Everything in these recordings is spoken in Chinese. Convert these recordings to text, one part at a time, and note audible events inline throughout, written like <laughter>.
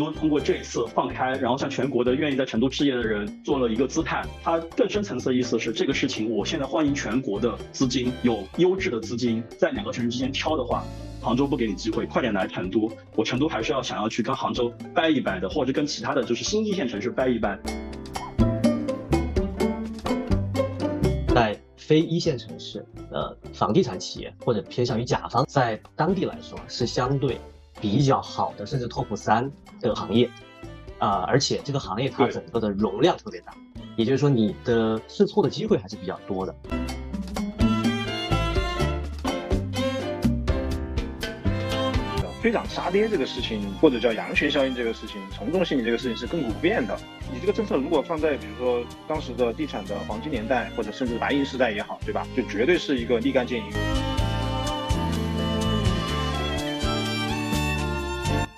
都通过这一次放开，然后向全国的愿意在成都置业的人做了一个姿态。它更深层次的意思是，这个事情我现在欢迎全国的资金，有优质的资金在两个城市之间挑的话，杭州不给你机会，快点来成都。我成都还是要想要去跟杭州掰一掰的，或者跟其他的就是新一线城市掰一掰。在非一线城市，呃，房地产企业或者偏向于甲方，在当地来说是相对比较好的，甚至 top 三的行业，啊，而且这个行业它整个的容量特别大，也就是说你的试错的机会还是比较多的。飞涨杀跌这个事情，或者叫羊群效应这个事情，从众心理这个事情是亘古不变的。你这个政策如果放在比如说当时的地产的黄金年代，或者甚至白银时代也好，对吧？就绝对是一个立竿见影。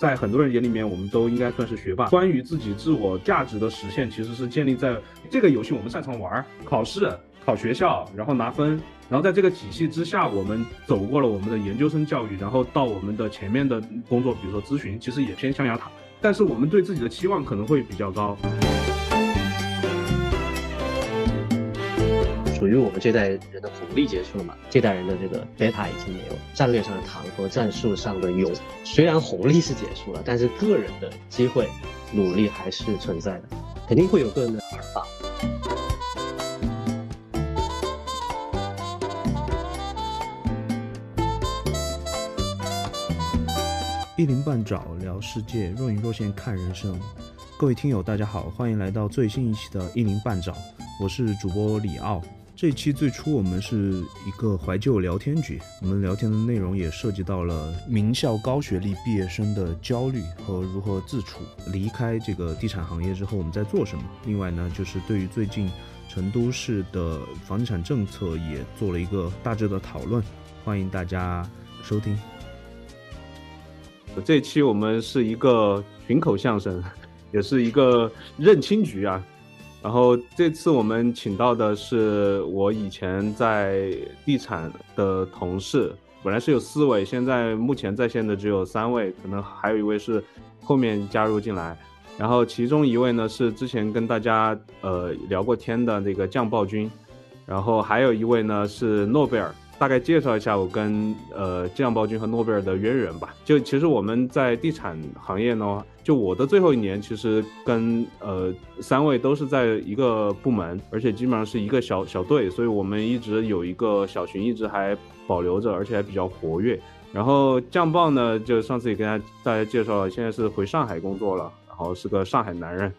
在很多人眼里面，我们都应该算是学霸。关于自己自我价值的实现，其实是建立在这个游戏我们擅长玩，考试。考学校，然后拿分，然后在这个体系之下，我们走过了我们的研究生教育，然后到我们的前面的工作，比如说咨询，其实也偏象牙塔，但是我们对自己的期望可能会比较高。属于我们这代人的红利结束了嘛？这代人的这个贝塔已经没有，战略上的糖和战术上的勇，虽然红利是结束了，但是个人的机会努力还是存在的，肯定会有个人的玩法。一鳞半爪聊世界，若隐若现看人生。各位听友，大家好，欢迎来到最新一期的《一鳞半爪》，我是主播李奥。这期最初我们是一个怀旧聊天局，我们聊天的内容也涉及到了名校高学历毕业生的焦虑和如何自处，离开这个地产行业之后我们在做什么。另外呢，就是对于最近成都市的房地产政策也做了一个大致的讨论，欢迎大家收听。这期我们是一个群口相声，也是一个认亲局啊。然后这次我们请到的是我以前在地产的同事，本来是有四位，现在目前在线的只有三位，可能还有一位是后面加入进来。然后其中一位呢是之前跟大家呃聊过天的那个酱爆君，然后还有一位呢是诺贝尔。大概介绍一下我跟呃酱爆君和诺贝尔的渊源吧。就其实我们在地产行业呢，就我的最后一年，其实跟呃三位都是在一个部门，而且基本上是一个小小队，所以我们一直有一个小群，一直还保留着，而且还比较活跃。然后酱爆呢，就上次也跟大家大家介绍了，现在是回上海工作了，然后是个上海男人。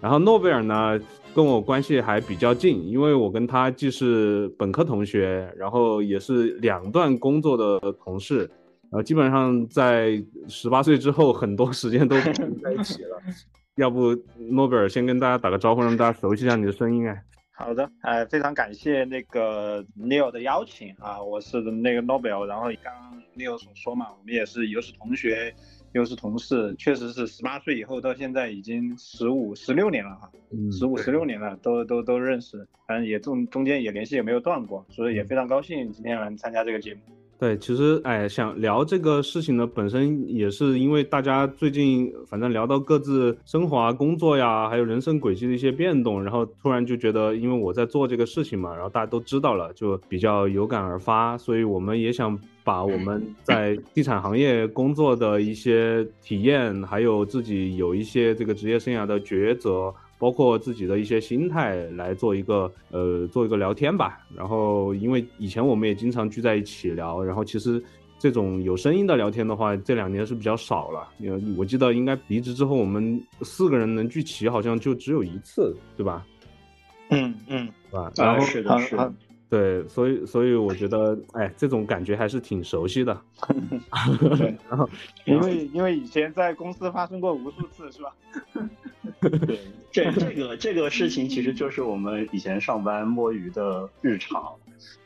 然后诺贝尔呢？跟我关系还比较近，因为我跟他既是本科同学，然后也是两段工作的同事，呃，基本上在十八岁之后，很多时间都在一起了。<laughs> 要不诺贝尔先跟大家打个招呼，让大家熟悉一下你的声音哎。好的，哎，非常感谢那个 Neil 的邀请啊，我是那个诺贝尔，然后刚刚 Neil 所说嘛，我们也是又是同学。又是同事，确实是十八岁以后到现在已经十五十六年了哈，十五十六年了，都都都认识，反正也中中间也联系也没有断过，所以也非常高兴今天来参加这个节目。对，其实哎，想聊这个事情呢，本身也是因为大家最近反正聊到各自生活啊、工作呀，还有人生轨迹的一些变动，然后突然就觉得，因为我在做这个事情嘛，然后大家都知道了，就比较有感而发，所以我们也想把我们在地产行业工作的一些体验，还有自己有一些这个职业生涯的抉择。包括自己的一些心态来做一个呃做一个聊天吧，然后因为以前我们也经常聚在一起聊，然后其实这种有声音的聊天的话，这两年是比较少了。呃我记得应该离职之后，我们四个人能聚齐好像就只有一次，对吧？嗯嗯，是吧？然后是的，是的。对，所以所以我觉得，哎，这种感觉还是挺熟悉的。<laughs> 对，然后因为因为以前在公司发生过无数次，是吧？<laughs> 对，这这个这个事情其实就是我们以前上班摸鱼的日常。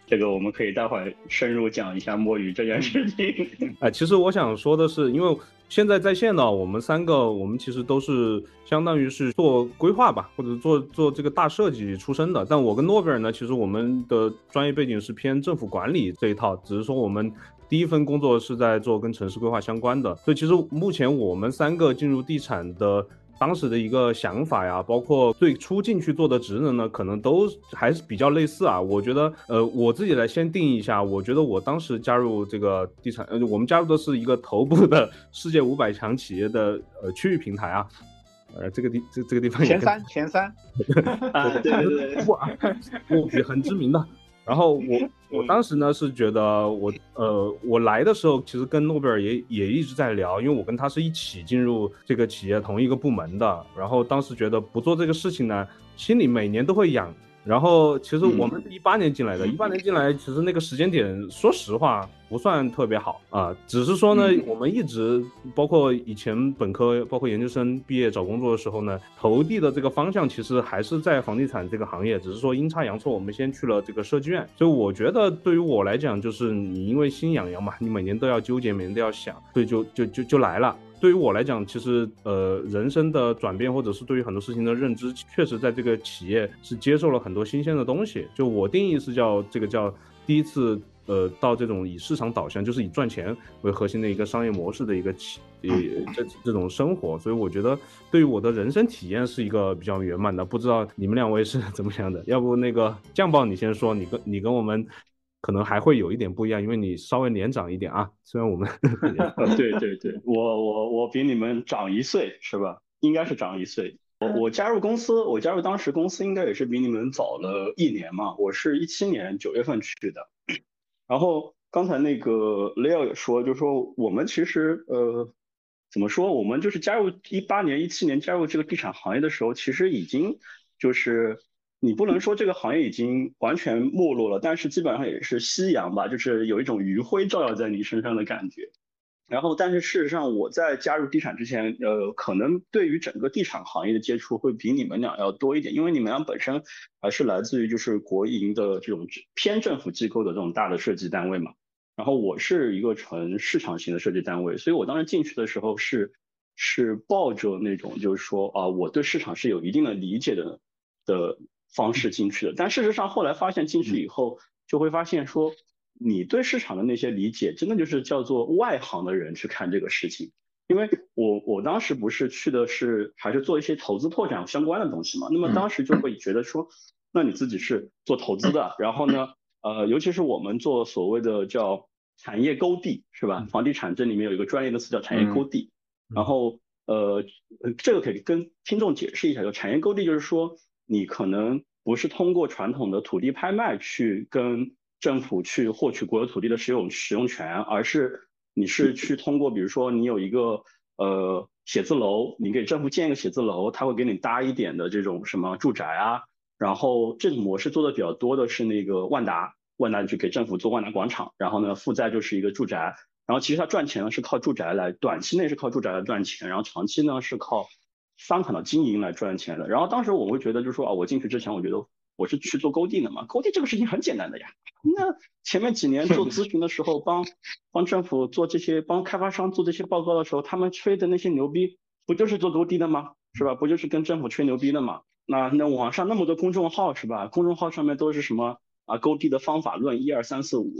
这个我们可以待会儿深入讲一下摸鱼这件事情。<laughs> 哎，其实我想说的是，因为现在在线呢，我们三个我们其实都是相当于是做规划吧，或者做做这个大设计出身的。但我跟诺贝尔呢，其实我们的专业背景是偏政府管理这一套，只是说我们第一份工作是在做跟城市规划相关的，所以其实目前我们三个进入地产的。当时的一个想法呀，包括最初进去做的职能呢，可能都还是比较类似啊。我觉得，呃，我自己来先定义一下，我觉得我当时加入这个地产，呃，我们加入的是一个头部的世界五百强企业的呃区域平台啊，呃，这个地这这个地方前三前三，<laughs> 啊，对对对，<laughs> 哇，我很知名的。然后我我当时呢是觉得我呃我来的时候其实跟诺贝尔也也一直在聊，因为我跟他是一起进入这个企业同一个部门的。然后当时觉得不做这个事情呢，心里每年都会痒。然后其实我们是一八年进来的，一八年进来，其实那个时间点，说实话不算特别好啊。只是说呢，我们一直包括以前本科，包括研究生毕业找工作的时候呢，投递的这个方向其实还是在房地产这个行业，只是说阴差阳错，我们先去了这个设计院。所以我觉得对于我来讲，就是你因为心痒痒嘛，你每年都要纠结，每年都要想，所以就就就就来了。对于我来讲，其实呃，人生的转变，或者是对于很多事情的认知，确实在这个企业是接受了很多新鲜的东西。就我定义是叫这个叫第一次呃，到这种以市场导向，就是以赚钱为核心的一个商业模式的一个企呃这这种生活。所以我觉得对于我的人生体验是一个比较圆满的。不知道你们两位是 <laughs> 怎么想的？要不那个酱爆你先说，你跟你跟我们。可能还会有一点不一样，因为你稍微年长一点啊。虽然我们，<laughs> 对对对，我我我比你们长一岁是吧？应该是长一岁。我我加入公司，我加入当时公司应该也是比你们早了一年嘛。我是一七年九月份去的。然后刚才那个 Leo 也说，就说我们其实呃，怎么说？我们就是加入一八年、一七年加入这个地产行业的时候，其实已经就是。你不能说这个行业已经完全没落了，但是基本上也是夕阳吧，就是有一种余晖照耀在你身上的感觉。然后，但是事实上，我在加入地产之前，呃，可能对于整个地产行业的接触会比你们俩要多一点，因为你们俩本身还是来自于就是国营的这种偏政府机构的这种大的设计单位嘛。然后我是一个纯市场型的设计单位，所以我当时进去的时候是是抱着那种就是说啊，我对市场是有一定的理解的的。方式进去的，但事实上后来发现进去以后，就会发现说，你对市场的那些理解，真的就是叫做外行的人去看这个事情。因为我我当时不是去的是还是做一些投资拓展相关的东西嘛，那么当时就会觉得说，那你自己是做投资的，然后呢，呃，尤其是我们做所谓的叫产业勾地，是吧？房地产这里面有一个专业的词叫产业勾地，然后呃，这个可以跟听众解释一下，就产业勾地就是说。你可能不是通过传统的土地拍卖去跟政府去获取国有土地的使用使用权，而是你是去通过，比如说你有一个呃写字楼，你给政府建一个写字楼，他会给你搭一点的这种什么住宅啊，然后这种模式做的比较多的是那个万达，万达就给政府做万达广场，然后呢负债就是一个住宅，然后其实它赚钱呢是靠住宅来，短期内是靠住宅来赚钱，然后长期呢是靠。商场的经营来赚钱的，然后当时我会觉得，就是说啊，我进去之前，我觉得我是去做勾地的嘛，勾地这个事情很简单的呀。那前面几年做咨询的时候，帮帮政府做这些，帮开发商做这些报告的时候，他们吹的那些牛逼，不就是做勾地的吗？是吧？不就是跟政府吹牛逼的吗？那那网上那么多公众号是吧？公众号上面都是什么啊？勾地的方法论一二三四五，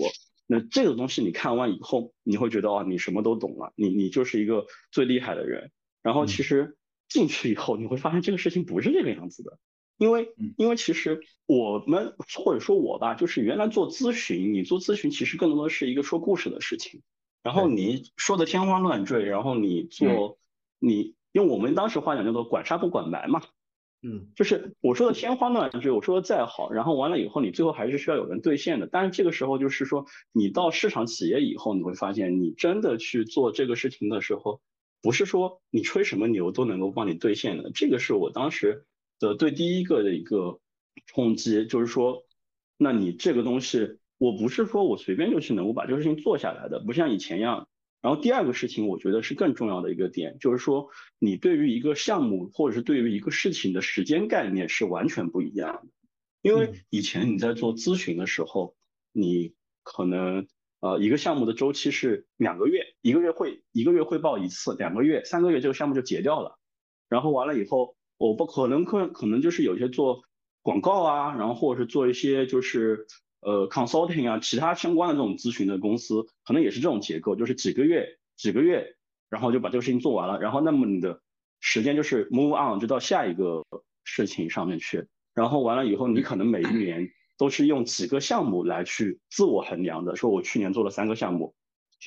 那这个东西你看完以后，你会觉得哦，你什么都懂了，你你就是一个最厉害的人。然后其实。进去以后，你会发现这个事情不是这个样子的，因为因为其实我们或者说我吧，就是原来做咨询，你做咨询其实更多的是一个说故事的事情，然后你说的天花乱坠，然后你做你用我们当时话讲叫做管杀不管埋嘛，嗯，就是我说的天花乱坠，我说的再好，然后完了以后你最后还是需要有人兑现的，但是这个时候就是说你到市场企业以后，你会发现你真的去做这个事情的时候。不是说你吹什么牛都能够帮你兑现的，这个是我当时的对第一个的一个冲击，就是说，那你这个东西，我不是说我随便就去能够把这个事情做下来的，不像以前一样。然后第二个事情，我觉得是更重要的一个点，就是说，你对于一个项目或者是对于一个事情的时间概念是完全不一样的，因为以前你在做咨询的时候，你可能。呃，一个项目的周期是两个月，一个月会一个月汇报一次，两个月、三个月这个项目就结掉了。然后完了以后，我不可能可可能就是有些做广告啊，然后或者是做一些就是呃 consulting 啊，其他相关的这种咨询的公司，可能也是这种结构，就是几个月几个月，然后就把这个事情做完了，然后那么你的时间就是 move on，就到下一个事情上面去，然后完了以后，你可能每一年都是用几个项目来去自我衡量的，说我去年做了三个项目，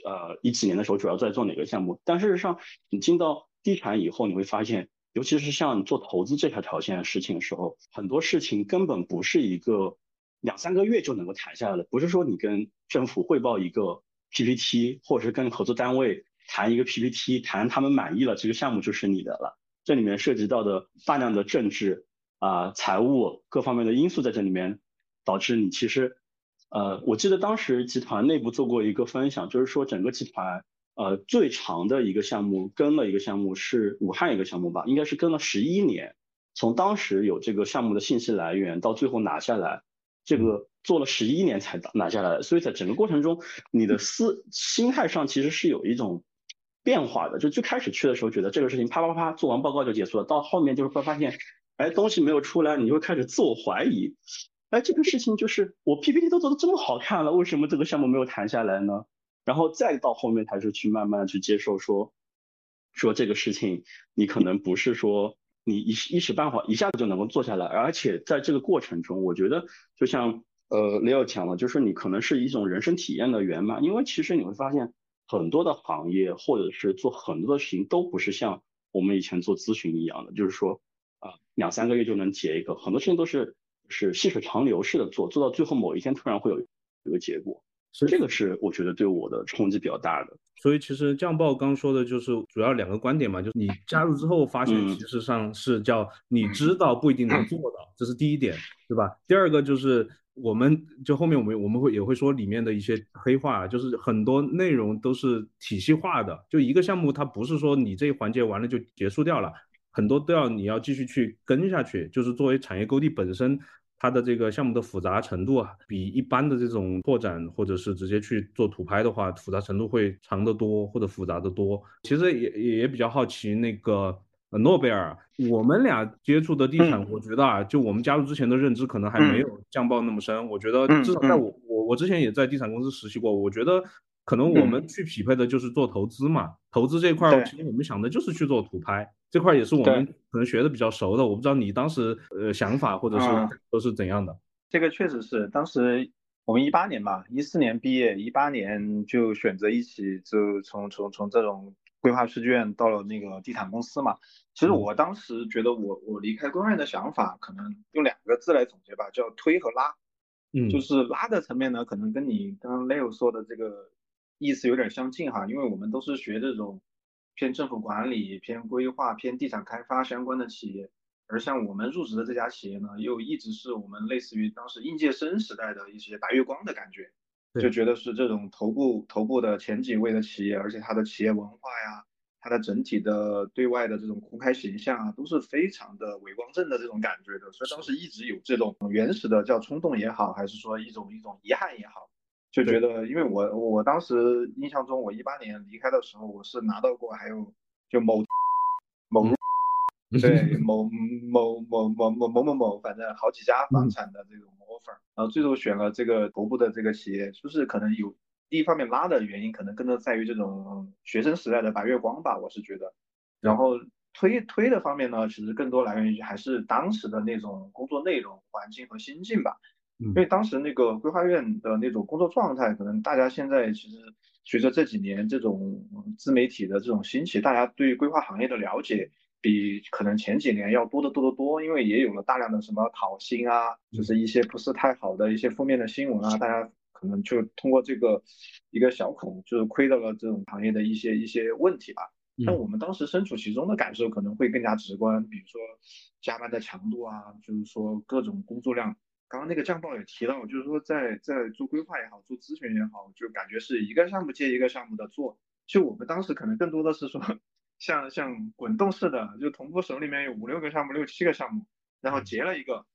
呃，一几年的时候主要在做哪个项目，但事实上你进到地产以后，你会发现。尤其是像做投资这条条线的事情的时候，很多事情根本不是一个两三个月就能够谈下来的。不是说你跟政府汇报一个 PPT，或者是跟合作单位谈一个 PPT，谈他们满意了，这个项目就是你的了。这里面涉及到的大量的政治啊、财务各方面的因素在这里面，导致你其实，呃，我记得当时集团内部做过一个分享，就是说整个集团。呃，最长的一个项目跟了一个项目是武汉一个项目吧，应该是跟了十一年。从当时有这个项目的信息来源到最后拿下来，这个做了十一年才拿下来。所以在整个过程中，你的思心态上其实是有一种变化的。就最开始去的时候觉得这个事情啪啪啪做完报告就结束了，到后面就是会发现，哎，东西没有出来，你就会开始自我怀疑，哎，这个事情就是我 PPT 都做的这么好看了，为什么这个项目没有谈下来呢？然后再到后面才是去慢慢去接受说，说这个事情你可能不是说你一一时半会一下子就能够做下来，而且在这个过程中，我觉得就像呃 Leo 讲了，就是你可能是一种人生体验的圆满，因为其实你会发现很多的行业或者是做很多的事情都不是像我们以前做咨询一样的，就是说啊两三个月就能结一个，很多事情都是是细水长流式的做，做到最后某一天突然会有一个结果。所以这个是我觉得对我的冲击比较大的。所以其实酱爆刚说的就是主要两个观点嘛，就是你加入之后发现，其实上是叫你知道不一定能做到，这是第一点，对吧？第二个就是我们就后面我们我们会也会说里面的一些黑话，就是很多内容都是体系化的，就一个项目它不是说你这一环节完了就结束掉了，很多都要你要继续去跟下去，就是作为产业勾地本身。它的这个项目的复杂程度啊，比一般的这种拓展或者是直接去做土拍的话，复杂程度会长得多或者复杂的多。其实也也也比较好奇那个诺贝尔，我们俩接触的地产，我觉得啊，就我们加入之前的认知可能还没有降爆那么深。我觉得至少在我我我之前也在地产公司实习过，我觉得可能我们去匹配的就是做投资嘛，投资这块其实我们想的就是去做土拍。这块也是我们可能学的比较熟的，我不知道你当时呃想法或者是都是怎样的。这个确实是，当时我们一八年吧，一四年毕业，一八年就选择一起就从从从这种规划试卷到了那个地产公司嘛。其实我当时觉得我我离开规划院的想法，可能用两个字来总结吧，叫推和拉。嗯，就是拉的层面呢，可能跟你刚刚 Leo 说的这个意思有点相近哈，因为我们都是学这种。偏政府管理、偏规划、偏地产开发相关的企业，而像我们入职的这家企业呢，又一直是我们类似于当时应届生时代的一些白月光的感觉，就觉得是这种头部头部的前几位的企业，而且它的企业文化呀，它的整体的对外的这种公开形象啊，都是非常的伟光正的这种感觉的，所以当时一直有这种原始的叫冲动也好，还是说一种一种遗憾也好。就觉得，因为我我当时印象中，我一八年离开的时候，我是拿到过还有就某某对 <laughs> 某某某某某某某某，反正好几家房产的这种 offer，然后最后选了这个头部的这个企业，就是可能有第一方面拉的原因，可能更多在于这种学生时代的白月光吧，我是觉得。然后推推的方面呢，其实更多来源于还是当时的那种工作内容、环境和心境吧。因为当时那个规划院的那种工作状态，可能大家现在其实随着这几年这种自媒体的这种兴起，大家对规划行业的了解比可能前几年要多得多得多。因为也有了大量的什么讨薪啊，就是一些不是太好的一些负面的新闻啊，大家可能就通过这个一个小孔，就是窥到了这种行业的一些一些问题吧。但我们当时身处其中的感受可能会更加直观，比如说加班的强度啊，就是说各种工作量。刚刚那个酱报也提到，就是说在在做规划也好，做咨询也好，就感觉是一个项目接一个项目的做。就我们当时可能更多的是说，像像滚动式的，就同步手里面有五六个项目、六七个项目，然后结了一个，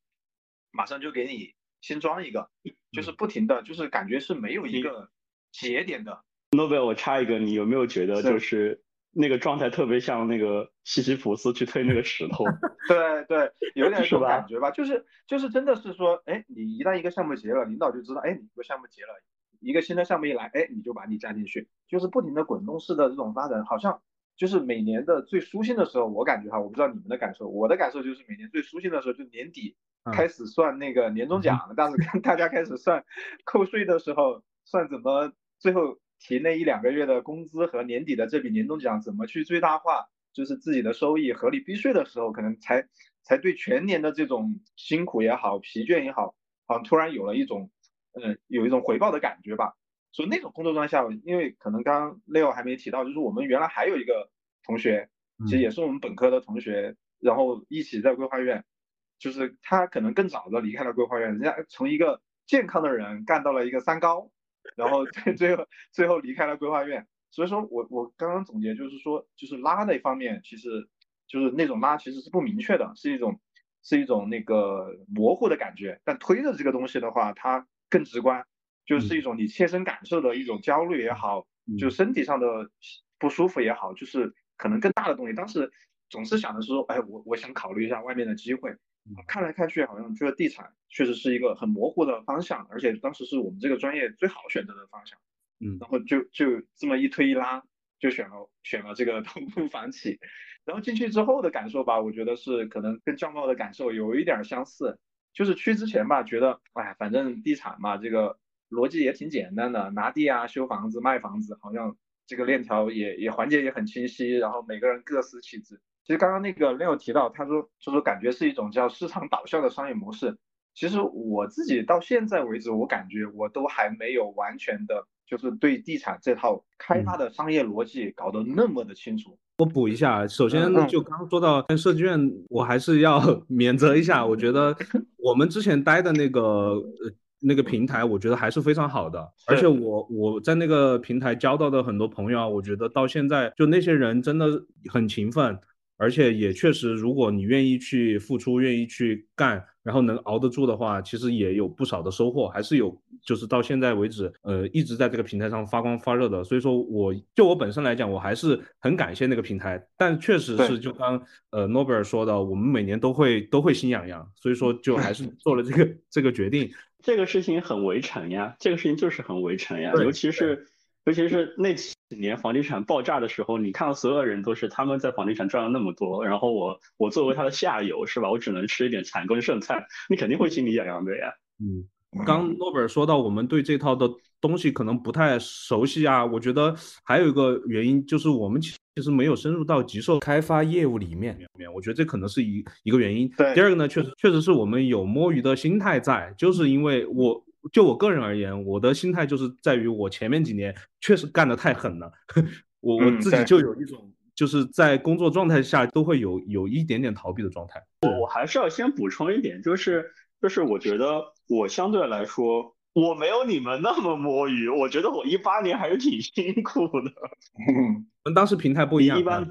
马上就给你新装一个，就是不停的就是感觉是没有一个节点的。诺贝尔，我插一个，你有没有觉得就是那个状态特别像那个西西弗斯去推那个石头，<laughs> 对对，有点这种感觉吧，就是就是真的是说，哎，你一旦一个项目结了，领导就知道，哎，你这个项目结了，一个新的项目一来，哎，你就把你加进去，就是不停的滚动式的这种发展，好像就是每年的最舒心的时候，我感觉哈，我不知道你们的感受，我的感受就是每年最舒心的时候，就年底嗯开始算那个年终奖，但是看 <laughs> 大家开始算扣税的时候，算怎么最后提那一两个月的工资和年底的这笔年终奖怎么去最大化，就是自己的收益合理避税的时候，可能才才对全年的这种辛苦也好、疲倦也好，好像突然有了一种，嗯，有一种回报的感觉吧。所以那种工作状态下，因为可能刚刚 Leo 还没提到，就是我们原来还有一个同学，其实也是我们本科的同学，然后一起在规划院，就是他可能更早的离开了规划院，人家从一个健康的人干到了一个三高，然后最 <laughs> 最后最后离开了规划院。所以说我我刚刚总结就是说，就是拉那方面，其实就是那种拉其实是不明确的，是一种是一种那个模糊的感觉。但推的这个东西的话，它更直观，就是一种你切身感受的一种焦虑也好，就身体上的不舒服也好，就是可能更大的东西。当时总是想的是说，哎，我我想考虑一下外面的机会。看来看去，好像觉得地产确实是一个很模糊的方向，而且当时是我们这个专业最好选择的方向。嗯然后就就这么一推一拉，就选了选了这个东部房企。然后进去之后的感受吧，我觉得是可能跟教茂的感受有一点相似。就是去之前吧，觉得哎，反正地产嘛，这个逻辑也挺简单的，拿地啊、修房子、卖房子，好像这个链条也也环节也很清晰，然后每个人各司其职。其实刚刚那个 Leo 提到，他说就是感觉是一种叫市场导向的商业模式。其实我自己到现在为止，我感觉我都还没有完全的，就是对地产这套开发的商业逻辑搞得那么的清楚。我补一下，首先嗯就刚刚说到设计院，我还是要 <laughs> 免责一下。我觉得 <laughs> 我们之前待的那个呃那个平台，我觉得还是非常好的。而且我我在那个平台交到的很多朋友啊，我觉得到现在就那些人真的很勤奋，而且也确实，如果你愿意去付出，愿意去干，然后能熬得住的话，其实也有不少的收获，还是有，就是到现在为止，呃，一直在这个平台上发光发热的。所以说，我就我本身来讲，我还是很感谢那个平台。但确实是，就刚呃诺贝尔说的，我们每年都会都会心痒痒，所以说就还是 <laughs> 做了这个这个决定。这个事情很围城呀，这个事情就是很围城呀，尤其是尤其是那几年房地产爆炸的时候，你看到所有人都是他们在房地产赚了那么多，然后我我作为他的下游是吧，我只能吃一点残羹剩菜，<laughs> 你肯定会心里痒痒的呀。嗯，刚诺贝尔说到我们对这套的东西可能不太熟悉啊，我觉得还有一个原因就是我们其实没有深入到极售开发业务里面，面，我觉得这可能是一一个原因。对第二个呢，确实确实是我们有摸鱼的心态在，就是因为我就我个人而言，我的心态就是在于我前面几年确实干得太狠了，<laughs> 我我自己就有一种就是在工作状态下都会有有一点点逃避的状态。我还是要先补充一点，就是就是我觉得我相对来说我没有你们那么摸鱼，我觉得我一八年还是挺辛苦的。我们当时平台不一样，一般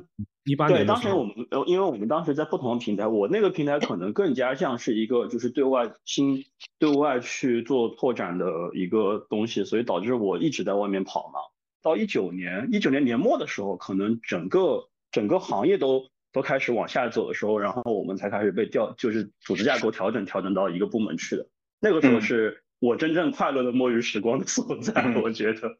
一八对，年对当时我们呃，因为我们当时在不同的平台，我那个平台可能更加像是一个就是对外新对外去做拓展的一个东西，所以导致我一直在外面跑嘛。到一九年一九年年末的时候，可能整个整个行业都都开始往下走的时候，然后我们才开始被调，就是组织架构调整调整到一个部门去的。那个时候嗯是我真正快乐的摸鱼时光的所在，嗯我觉得。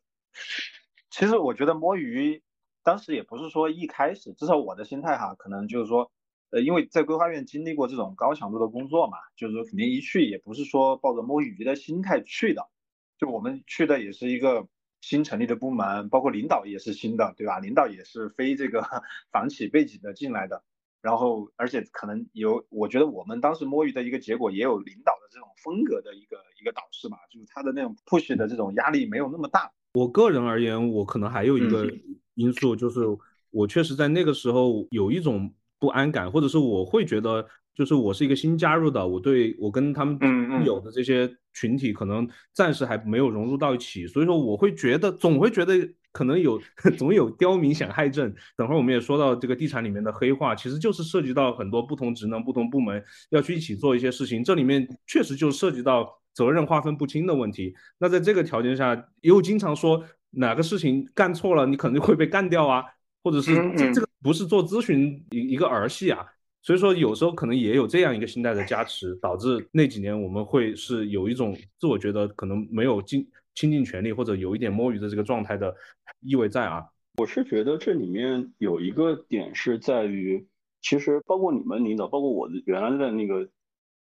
其实我觉得摸鱼当时也不是说一开始，至少我的心态哈，可能就是说，呃，因为在规划院经历过这种高强度的工作嘛，就是说肯定一去也不是说抱着摸鱼的心态去的，就我们去的也是一个新成立的部门，包括领导也是新的，对吧？领导也是非这个 <laughs> 房企背景的进来的，然后而且可能有，我觉得我们当时摸鱼的一个结果也有领导的这种风格的一个一个导师吧，就是他的那种 push 的这种压力没有那么大。我个人而言，我可能还有一个因素，就是我确实在那个时候有一种不安感，或者是我会觉得，就是我是一个新加入的，我对我跟他们有的这些群体可能暂时还没有融入到一起，所以说我会觉得，总会觉得可能有 <laughs> 总有刁民想害朕。等会儿我们也说到这个地产里面的黑化，其实就是涉及到很多不同职能、不同部门要去一起做一些事情，这里面确实就涉及到。责任划分不清的问题，那在这个条件下，又经常说哪个事情干错了，你可能会被干掉啊，<laughs> 或者是这这个不是做咨询一一个儿戏啊。所以说有时候可能也有这样一个心态的加持，<laughs> 导致那几年我们会是有一种自我觉得可能没有尽倾尽全力或者有一点摸鱼的这个状态的意味在啊。我是觉得这里面有一个点是在于，其实包括你们领导，包括我的原来的那个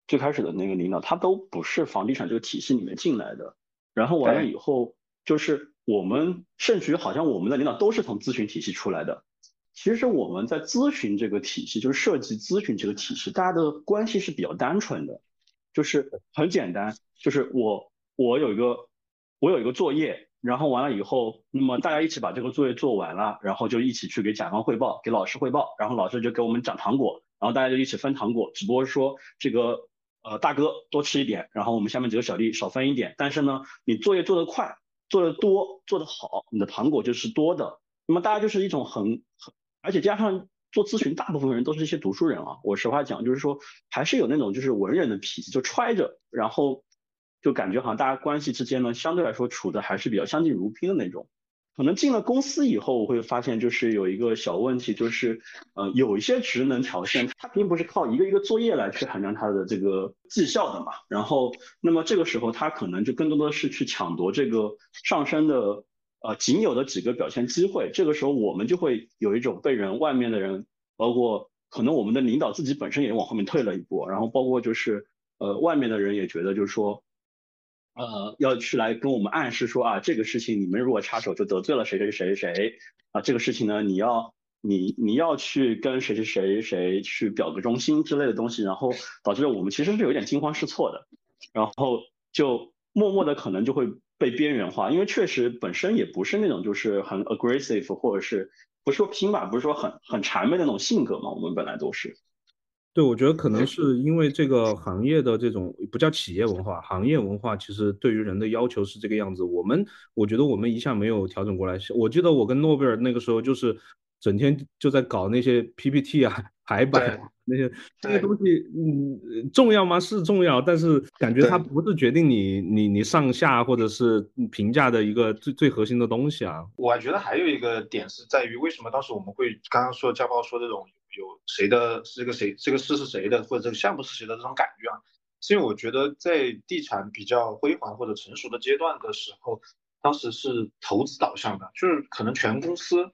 最开始的那个领导，他都不是房地产这个体系里面进来的。然后完了以后，就是我们甚至于好像我们的领导都是从咨询体系出来的。其实我们在咨询这个体系，就是设计咨询这个体系，大家的关系是比较单纯的，就是很简单，就是我我有一个我有一个作业，然后完了以后，那么大家一起把这个作业做完了，然后就一起去给甲方汇报，给老师汇报，然后老师就给我们涨糖果，然后大家就一起分糖果，只不过说这个呃大哥多吃一点，然后我们下面几个小弟少分一点，但是呢，你作业做得快，做得多，做得好，你的糖果就是多的，那么大家就是一种很很。而且加上做咨询，大部分人都是一些读书人啊。我实话讲，就是说还是有那种就是文人的脾气，就揣着，然后就感觉好像大家关系之间呢，相对来说处的还是比较相敬如宾的那种。可能进了公司以后，我会发现就是有一个小问题，就是呃有一些职能条线，它并不是靠一个一个作业来去衡量它的这个绩效的嘛。然后那么这个时候，他可能就更多的是去抢夺这个上升的。呃，仅有的几个表现机会，这个时候我们就会有一种被人外面的人，包括可能我们的领导自己本身也往后面退了一步，然后包括就是呃外面的人也觉得就是说，呃要去来跟我们暗示说啊这个事情你们如果插手就得罪了谁谁谁谁谁啊这个事情呢你要你你要去跟谁谁谁谁去表个忠心之类的东西，然后导致我们其实是有点惊慌失措的，然后就默默的可能就会。被边缘化，因为确实本身也不是那种就是很 aggressive 或者是不是说拼吧，不是说很很谄媚的那种性格嘛。我们本来都是。对，我觉得可能是因为这个行业的这种不叫企业文化，行业文化其实对于人的要求是这个样子。我们我觉得我们一向没有调整过来。我记得我跟诺贝尔那个时候就是整天就在搞那些 PPT 啊。排版那些这些东西，嗯，重要吗？是重要，但是感觉它不是决定你你你上下或者是评价的一个最最核心的东西啊。我觉得还有一个点是在于，为什么当时我们会刚刚说家暴说这种有谁的这个谁这个事是谁的，或者这个项目是谁的这种感觉啊？是因为我觉得在地产比较辉煌或者成熟的阶段的时候，当时是投资导向的，就是可能全公司。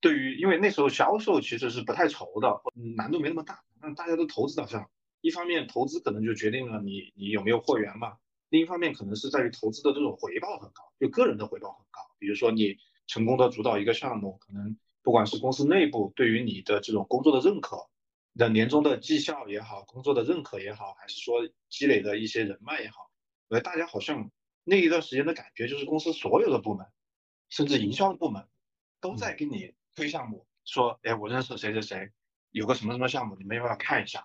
对于，因为那时候销售其实是不太愁的，难度没那么大。那大家都投资导向，一方面投资可能就决定了你你有没有货源嘛，另一方面可能是在于投资的这种回报很高，就个人的回报很高。比如说你成功的主导一个项目，可能不管是公司内部对于你的这种工作的认可，的年终的绩效也好，工作的认可也好，还是说积累的一些人脉也好，我觉得大家好像那一段时间的感觉就是公司所有的部门，甚至营销的部门都在给你。推项目说，哎，我认识谁谁谁，有个什么什么项目，你们要不要看一下？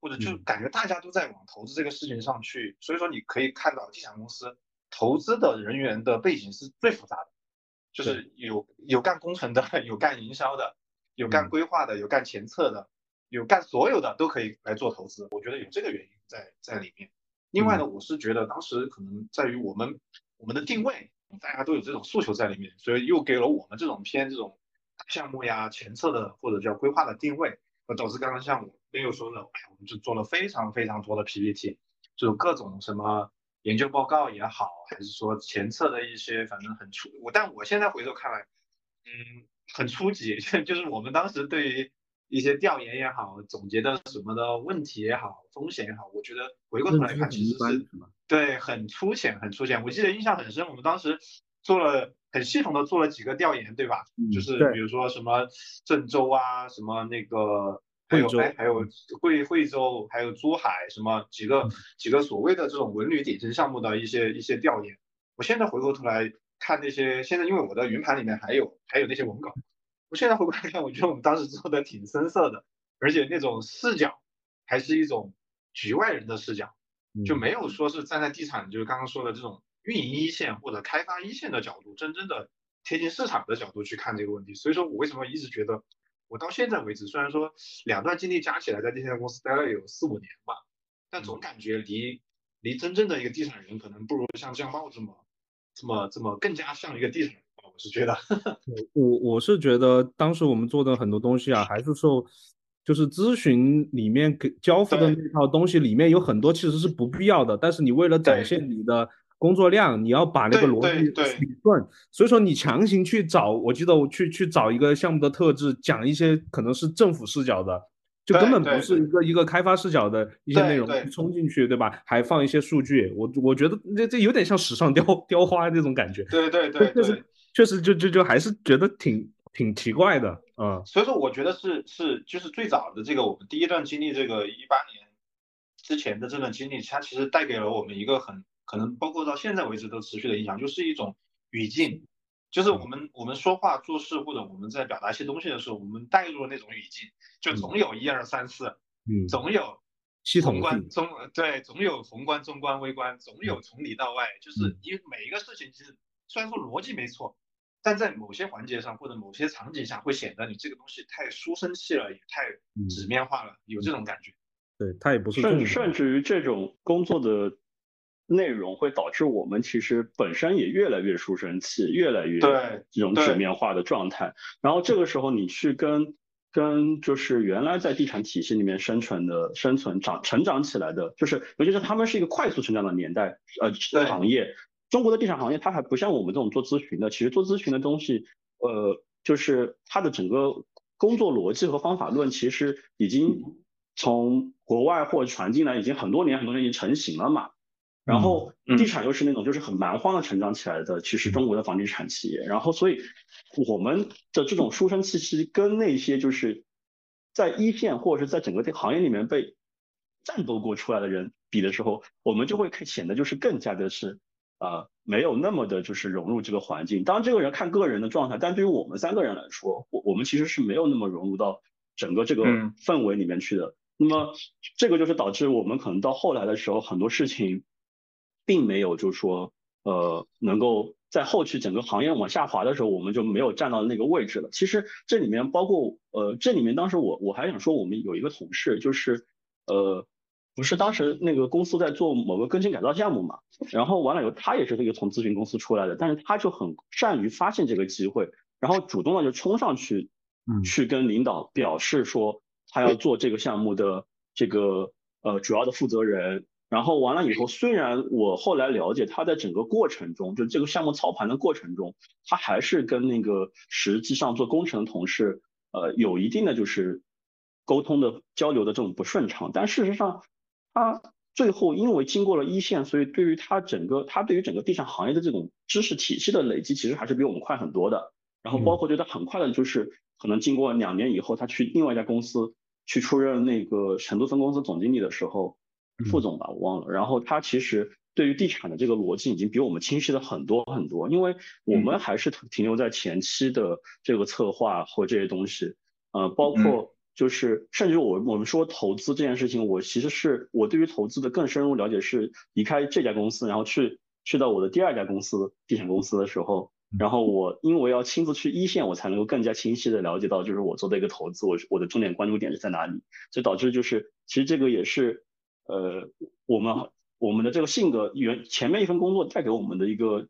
或者就感觉大家都在往投资这个事情上去，所以说你可以看到地产公司投资的人员的背景是最复杂的，就是有有干工程的，<laughs> 有干营销的，有干规划的，有干前测的，有干所有的都可以来做投资。我觉得有这个原因在在里面。另外呢，我是觉得当时可能在于我们我们的定位，大家都有这种诉求在里面，所以又给了我们这种偏这种。项目呀，前测的或者叫规划的定位，导致刚刚像我没有说的，哎，我们就做了非常非常多的 PPT，就各种什么研究报告也好，还是说前测的一些，反正很初，我但我现在回头看来，嗯，很初级，<laughs> 就是我们当时对于一些调研也好，总结的什么的问题也好，风险也好，我觉得回过头来看，其实是对很粗浅，很粗浅。我记得印象很深，我们当时做了。很系统的做了几个调研，对吧？就是比如说什么郑州啊，什么那个还有哎还有贵惠州，还有珠海，什么几个几个所谓的这种文旅顶层项目的一些一些调研。我现在回过头来看那些，现在因为我的云盘里面还有还有那些文稿，我现在回过来看，我觉得我们当时做的挺深色的，而且那种视角还是一种局外人的视角，就没有说是站在地产，就是刚刚说的这种。运营一线或者开发一线的角度，真正的贴近市场的角度去看这个问题。所以说我为什么一直觉得，我到现在为止，虽然说两段经历加起来在地产公司待了有四五年吧，但总感觉离离真正的一个地产人可能不如像江茂这么这么这么更加像一个地产人。我是觉得。<laughs> 我我是觉得当时我们做的很多东西啊，还是受就是咨询里面给交付的那套东西里面有很多其实是不必要的，但是你为了展现你的工作量，你要把那个逻辑理顺，所以说你强行去找，我记得我去去找一个项目的特质，讲一些可能是政府视角的。就根本不是一个一个开发视角的一些内容冲进去，对吧？还放一些数据，我我觉得这这有点像史上雕雕花那种感觉。对对对，确实确实就就就还是觉得挺挺奇怪的，嗯。所以说，我觉得是是就是最早的这个我们第一段经历，这个一八年之前的这段经历，它其实带给了我们一个很可能包括到现在为止都持续的影响，就是一种语境。就是我们我们说话做事或者我们在表达一些东西的时候，我们带入了那种语境，就总有一二三四，嗯，总有系统观中对，总有宏观中观微观，总有从里到外，就是你每一个事情其实虽然说逻辑没错，但在某些环节上或者某些场景下会显得你这个东西太书生气了，也太纸面化了，有这种感觉。对，它也不是甚甚至于这种工作的。内容会导致我们其实本身也越来越书生气，越来越这种纸面化的状态。然后这个时候你去跟跟就是原来在地产体系里面生存的、生存长成长起来的，就是尤其是他们是一个快速成长的年代，呃，行业。中国的地产行业它还不像我们这种做咨询的，其实做咨询的东西，呃，就是它的整个工作逻辑和方法论其实已经从国外或者传进来，已经很多年很多年已经成型了嘛。然后地产又是那种就是很蛮荒的成长起来的，其实中国的房地产企业，然后所以我们的这种书生气息跟那些就是在一线或者是在整个这行业里面被战斗过出来的人比的时候，我们就会显得就是更加的是呃没有那么的就是融入这个环境。当然这个人看个人的状态，但对于我们三个人来说，我我们其实是没有那么融入到整个这个氛围里面去的。那么这个就是导致我们可能到后来的时候很多事情。并没有，就是说，呃，能够在后续整个行业往下滑的时候，我们就没有站到那个位置了。其实这里面包括，呃，这里面当时我我还想说，我们有一个同事，就是，呃，不是当时那个公司在做某个更新改造项目嘛，然后完了以后，他也是这个从咨询公司出来的，但是他就很善于发现这个机会，然后主动的就冲上去，嗯，去跟领导表示说，他要做这个项目的这个呃主要的负责人。然后完了以后，虽然我后来了解他在整个过程中，就这个项目操盘的过程中，他还是跟那个实际上做工程的同事，呃，有一定的就是沟通的交流的这种不顺畅。但事实上，他最后因为经过了一线，所以对于他整个他对于整个地产行业的这种知识体系的累积，其实还是比我们快很多的。然后包括觉得很快的就是可能经过两年以后，他去另外一家公司去出任那个成都分公司总经理的时候。副总吧，我忘了。然后他其实对于地产的这个逻辑已经比我们清晰了很多很多，因为我们还是停留在前期的这个策划和这些东西，呃，包括就是甚至我我们说投资这件事情，我其实是我对于投资的更深入了解是离开这家公司，然后去去到我的第二家公司地产公司的时候，然后我因为要亲自去一线，我才能够更加清晰的了解到就是我做的一个投资，我我的重点关注点是在哪里，所以导致就是其实这个也是。呃，我们我们的这个性格原前面一份工作带给我们的一个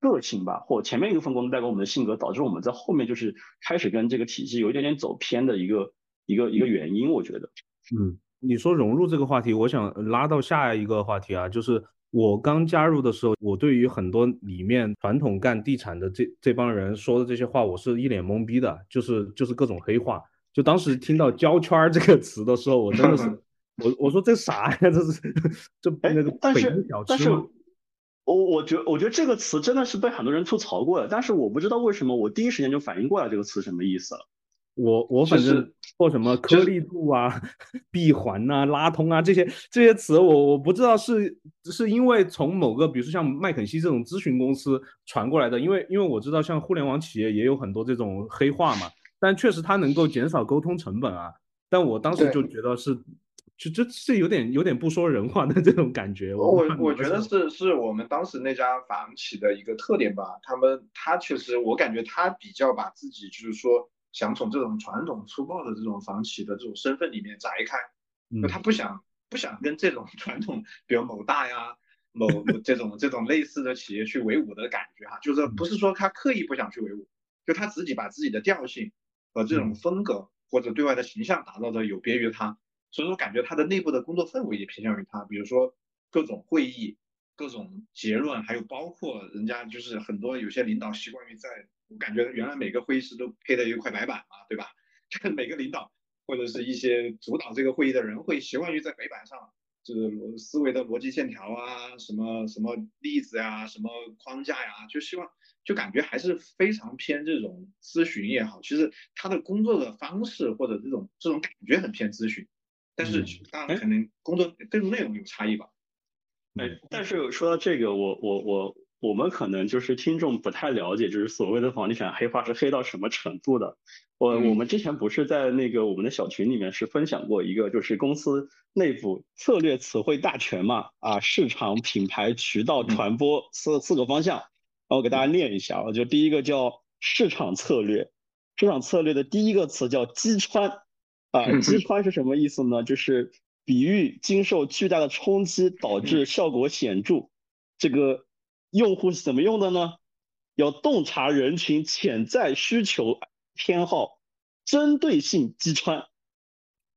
个性吧，或前面一份工作带给我们的性格，导致我们在后面就是开始跟这个体系有一点点走偏的一个一个一个原因，我觉得。嗯，你说融入这个话题，我想拉到下一个话题啊，就是我刚加入的时候，我对于很多里面传统干地产的这这帮人说的这些话，我是一脸懵逼的，就是就是各种黑话。就当时听到“胶圈”这个词的时候，我真的是。我我说这啥呀？这是这那个但是但是，我我觉我觉得这个词真的是被很多人吐槽过的，但是我不知道为什么我第一时间就反应过来这个词什么意思了。我我反正说什么颗粒度啊、<laughs> 闭环呐、拉通啊这些这些词，我我不知道是是因为从某个比如说像麦肯锡这种咨询公司传过来的，因为因为我知道像互联网企业也有很多这种黑话嘛，但确实它能够减少沟通成本啊。但我当时就觉得是。就这是有点有点不说人话的这种感觉。我我觉得是是我们当时那家房企的一个特点吧。他们他确实，我感觉他比较把自己就是说想从这种传统粗暴的这种房企的这种身份里面摘开，他不想不想跟这种 <laughs> 传统，比如某大呀、某这种这种类似的企业去为伍的感觉哈，就是不是说他刻意不想去为伍，就他自己把自己的调性和这种风格或者对外的形象打造的有别于他，所以我感觉他的内部的工作氛围也偏向于他，比如说各种会议、各种结论，还有包括人家就是很多有些领导习惯于在，我感觉原来每个会议室都配的一块白板嘛，对吧？<laughs> 每个领导或者是一些主导这个会议的人会习惯于在白板上。就是逻思维的逻辑线条啊，什么什么例子呀，什么框架呀，就希望就感觉还是非常偏这种咨询也好，其实他的工作的方式或者这种这种感觉很偏咨询，但是当然可能工作内容有差异吧。哎，但是说到这个，我我我。我们可能就是听众不太了解，就是所谓的房地产黑化是黑到什么程度的。我我们之前不是在那个我们的小群里面是分享过一个，就是公司内部策略词汇大全嘛，啊，市场、品牌、渠道、传播四四个方向。我给大家念一下啊，就第一个叫市场策略，市场策略的第一个词叫击穿，啊，击穿是什么意思呢？就是比喻经受巨大的冲击导致效果显著，这个。用户是怎么用的呢？要洞察人群潜在需求偏好，针对性击穿，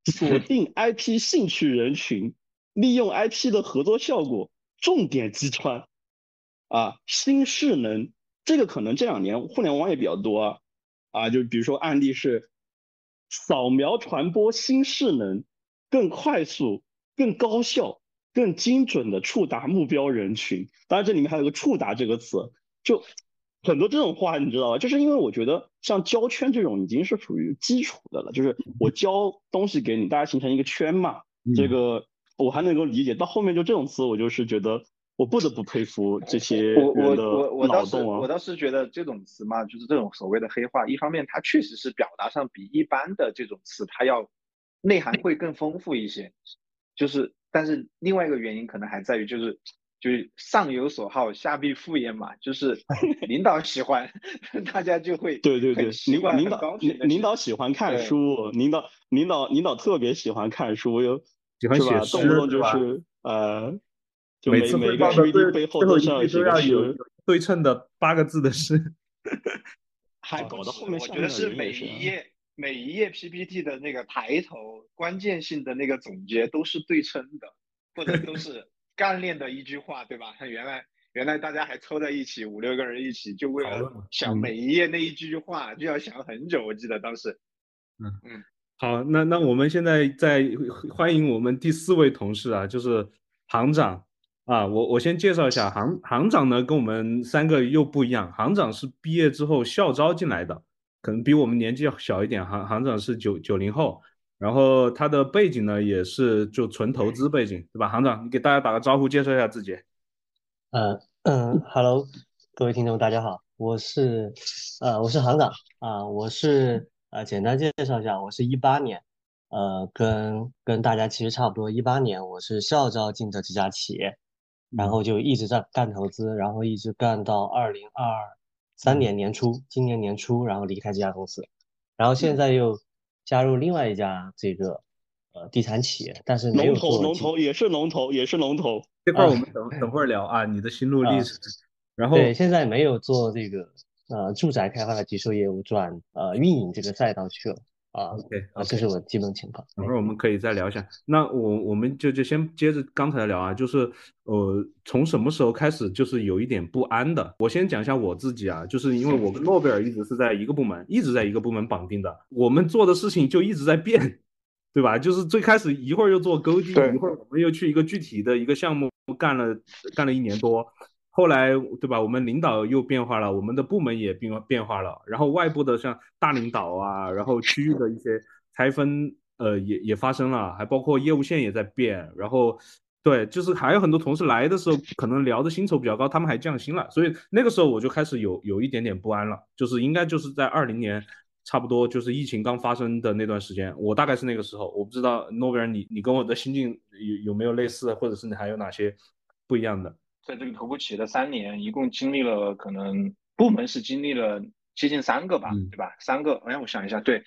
锁 <laughs> 定 IP 兴趣人群，利用 IP 的合作效果，重点击穿。啊，新势能，这个可能这两年互联网也比较多啊。啊，就比如说案例是，扫描传播新势能，更快速，更高效。更精准的触达目标人群，当然这里面还有个“触达”这个词，就很多这种话，你知道吧？就是因为我觉得像交圈这种已经是属于基础的了，就是我交东西给你，大家形成一个圈嘛，这个我还能够理解。到后面就这种词，我就是觉得我不得不佩服这些我我我我倒是。我倒是觉得这种词嘛，就是这种所谓的黑话，一方面它确实是表达上比一般的这种词，它要内涵会更丰富一些，就是。但是另外一个原因可能还在于，就是就是上有所好，下必复焉嘛，就是 <laughs> 领导喜欢，大家就会对对对，领导领导领导喜欢看书，领导领导领导特别喜欢看书，又喜欢写诗，动不动就是呃，每次每个 PPT 背后都要有对称的八个字的诗，<laughs> 还搞到后面，我觉得是每一页。每一页 PPT 的那个抬头关键性的那个总结都是对称的，或者都是 <laughs> 干练的一句话，对吧？原来原来大家还凑在一起五六个人一起，就为了想每一页那一句话，就要想很久。我记得当时，嗯嗯，好，那那我们现在在欢迎我们第四位同事啊，就是行长啊，我我先介绍一下行行长呢，跟我们三个又不一样，行长是毕业之后校招进来的。可能比我们年纪要小一点，行行长是九九零后，然后他的背景呢也是就纯投资背景，对吧？行长，你给大家打个招呼，介绍一下自己。呃嗯，Hello，各位听众，大家好，我是呃我是行长啊，我是呃简单介绍一下，我是一八年，呃跟跟大家其实差不多，一八年我是校招进的这家企业，然后就一直在干投资，然后一直干到二零二。三年年初，今年年初，然后离开这家公司，然后现在又加入另外一家这个呃地产企业，但是龙头龙头也是龙头也是龙头这块我们等等会儿聊啊，你的心路历程。然后对，现在没有做这个呃住宅开发的集售业务，转呃运营这个赛道去了。啊，OK，啊，这是我基本情况。等会儿我们可以再聊一下。那我我们就就先接着刚才聊啊，就是呃，从什么时候开始就是有一点不安的？我先讲一下我自己啊，就是因为我跟诺贝尔一直是在一个部门，一直在一个部门绑定的，我们做的事情就一直在变，对吧？就是最开始一会儿又做勾地，一会儿我们又去一个具体的一个项目干了干了一年多。后来，对吧？我们领导又变化了，我们的部门也变变化了。然后外部的像大领导啊，然后区域的一些拆分，呃，也也发生了，还包括业务线也在变。然后，对，就是还有很多同事来的时候，可能聊的薪酬比较高，他们还降薪了。所以那个时候我就开始有有一点点不安了，就是应该就是在二零年，差不多就是疫情刚发生的那段时间，我大概是那个时候。我不知道诺贝尔，你你跟我的心境有有没有类似，或者是你还有哪些不一样的？在这个头部企业的三年，一共经历了可能部门是经历了接近三个吧，对吧？三个，哎，我想一下，对，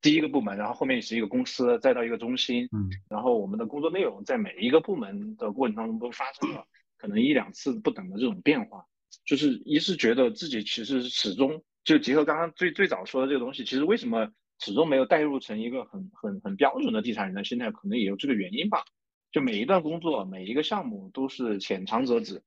第一个部门，然后后面是一个公司，再到一个中心，嗯，然后我们的工作内容在每一个部门的过程当中都发生了可能一两次不等的这种变化，就是一是觉得自己其实始终就结合刚刚最最早说的这个东西，其实为什么始终没有带入成一个很很很标准的地产人的心态，可能也有这个原因吧。就每一段工作每一个项目都是浅尝辄止，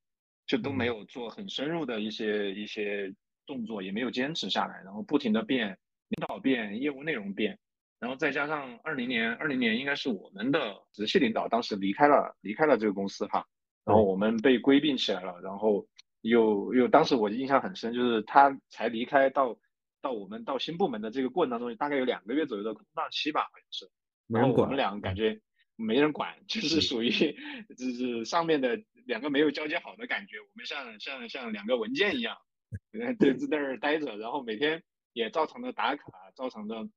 就都没有做很深入的一些一些动作，也没有坚持下来，然后不停的变，领导变，业务内容变。然后再加上二零年，二零年应该是我们的直系领导当时离开了，离开了这个公司哈，然后我们被归并起来了，然后又又当时我印象很深，就是他才离开到到我们到新部门的这个过程当中，大概有两个月左右的空档期吧，好像是，然后我们俩感觉没人管，就是属于就是上面的两个没有交接好的感觉，我们像像像两个文件一样，对，在那儿待着，然后每天也照常的打卡，照常的。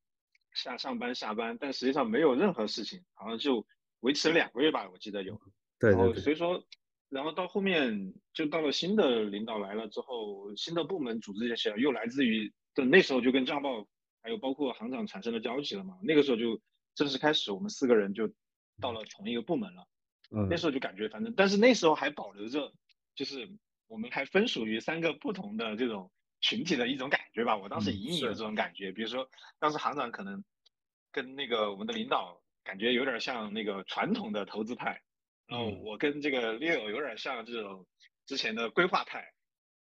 下上班下班，但实际上没有任何事情，好像就维持了两个月吧，我记得有。对。然后所以说，然后到后面就到了新的领导来了之后，新的部门组织这些又来自于，就那时候就跟账报还有包括行长产生了交集了嘛。那个时候就正式开始，我们四个人就到了同一个部门了。嗯。那时候就感觉反正，但是那时候还保留着，就是我们还分属于三个不同的这种。群体的一种感觉吧，我当时隐隐有这种感觉。比如说，当时行长可能跟那个我们的领导感觉有点像那个传统的投资派，然后我跟这个 Leo 有点像这种之前的规划派，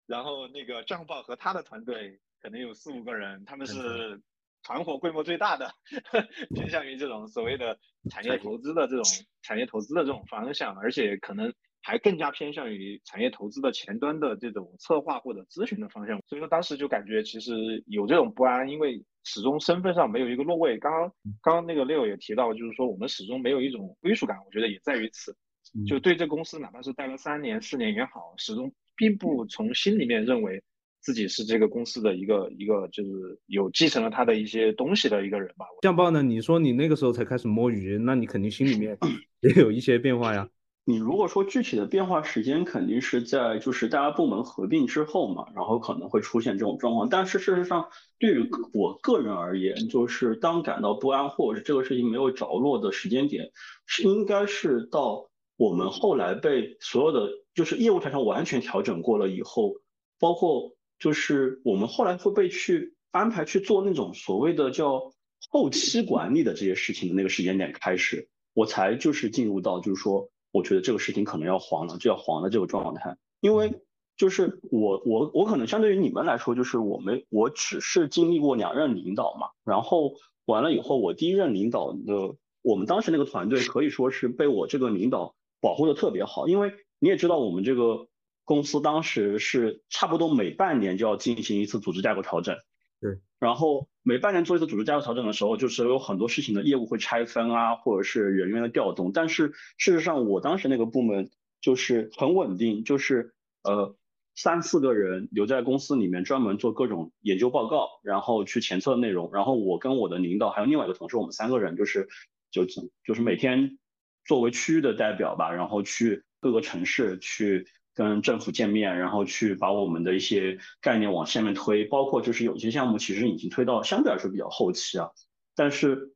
然后那个账报和他的团队可能有四五个人，他们是团伙规模最大的，<laughs> 偏向于这种所谓的产业投资的这种产业投资的这种方向，而且可能。还更加偏向于产业投资的前端的这种策划或者咨询的方向，所以说当时就感觉其实有这种不安，因为始终身份上没有一个落位。刚刚刚刚那个 Leo 也提到，就是说我们始终没有一种归属感，我觉得也在于此，就对这公司哪怕是待了三年四年也好，始终并不从心里面认为自己是这个公司的一个一个就是有继承了他的一些东西的一个人吧。酱爆呢？你说你那个时候才开始摸鱼，那你肯定心里面 <clears throat> 也有一些变化呀。你如果说具体的变化时间，肯定是在就是大家部门合并之后嘛，然后可能会出现这种状况。但是事实上，对于我个人而言，就是当感到不安或者是这个事情没有着落的时间点，是应该是到我们后来被所有的就是业务团上完全调整过了以后，包括就是我们后来会被去安排去做那种所谓的叫后期管理的这些事情的那个时间点开始，我才就是进入到就是说。我觉得这个事情可能要黄了，就要黄的这个状态，因为就是我我我可能相对于你们来说，就是我们我只是经历过两任领导嘛，然后完了以后，我第一任领导的我们当时那个团队可以说是被我这个领导保护的特别好，因为你也知道我们这个公司当时是差不多每半年就要进行一次组织架构调整。对，然后每半年做一次组织架构调整的时候，就是有很多事情的业务会拆分啊，或者是人员的调动。但是事实上，我当时那个部门就是很稳定，就是呃三四个人留在公司里面专门做各种研究报告，然后去前测内容。然后我跟我的领导还有另外一个同事，我们三个人就是就就是每天作为区域的代表吧，然后去各个城市去。跟政府见面，然后去把我们的一些概念往下面推，包括就是有些项目其实已经推到相对来说比较后期啊，但是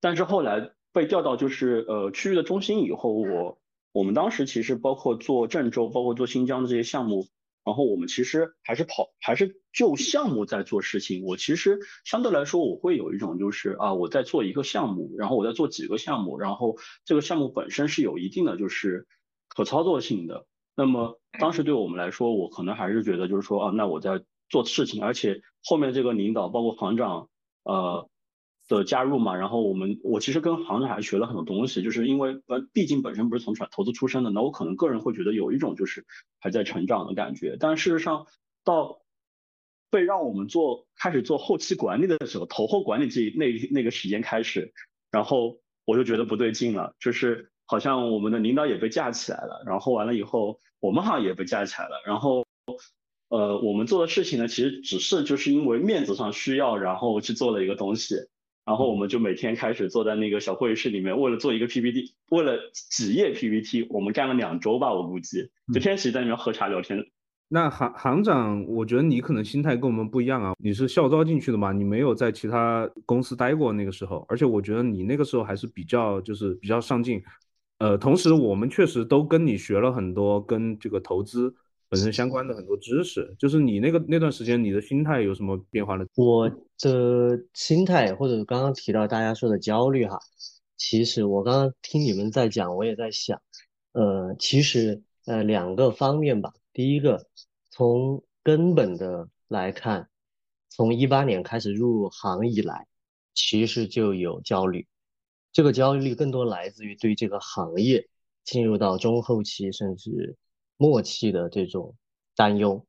但是后来被调到就是呃区域的中心以后，我我们当时其实包括做郑州，包括做新疆的这些项目，然后我们其实还是跑还是就项目在做事情。我其实相对来说我会有一种就是啊我在做一个项目，然后我在做几个项目，然后这个项目本身是有一定的就是可操作性的。那么当时对我们来说，我可能还是觉得就是说啊，那我在做事情，而且后面这个领导包括行长呃的加入嘛，然后我们我其实跟行长还学了很多东西，就是因为呃毕竟本身不是从传投资出身的，那我可能个人会觉得有一种就是还在成长的感觉。但事实上到被让我们做开始做后期管理的时候，投后管理这那那个时间开始，然后我就觉得不对劲了，就是。好像我们的领导也被架起来了，然后完了以后，我们好像也被架起来了。然后，呃，我们做的事情呢，其实只是就是因为面子上需要，然后去做了一个东西。然后我们就每天开始坐在那个小会议室里面，为了做一个 PPT，为了几页 PPT，我们干了两周吧，我估计，就天天在里面喝茶聊天。那行行长，我觉得你可能心态跟我们不一样啊。你是校招进去的嘛？你没有在其他公司待过那个时候，而且我觉得你那个时候还是比较就是比较上进。呃，同时我们确实都跟你学了很多跟这个投资本身相关的很多知识。就是你那个那段时间，你的心态有什么变化呢？我的心态，或者刚刚提到大家说的焦虑哈，其实我刚刚听你们在讲，我也在想，呃，其实呃两个方面吧。第一个，从根本的来看，从一八年开始入行以来，其实就有焦虑。这个焦虑更多来自于对这个行业进入到中后期甚至末期的这种担忧。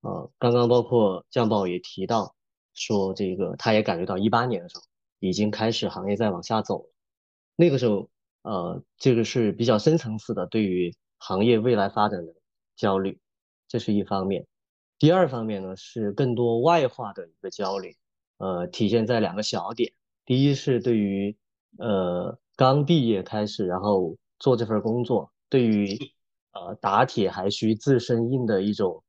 呃，刚刚包括酱爆也提到说，这个他也感觉到一八年的时候已经开始行业在往下走了。那个时候，呃，这个是比较深层次的对于行业未来发展的焦虑，这是一方面。第二方面呢，是更多外化的一个焦虑，呃，体现在两个小点。第一是对于呃，刚毕业开始，然后做这份工作，对于呃打铁还需自身硬的一种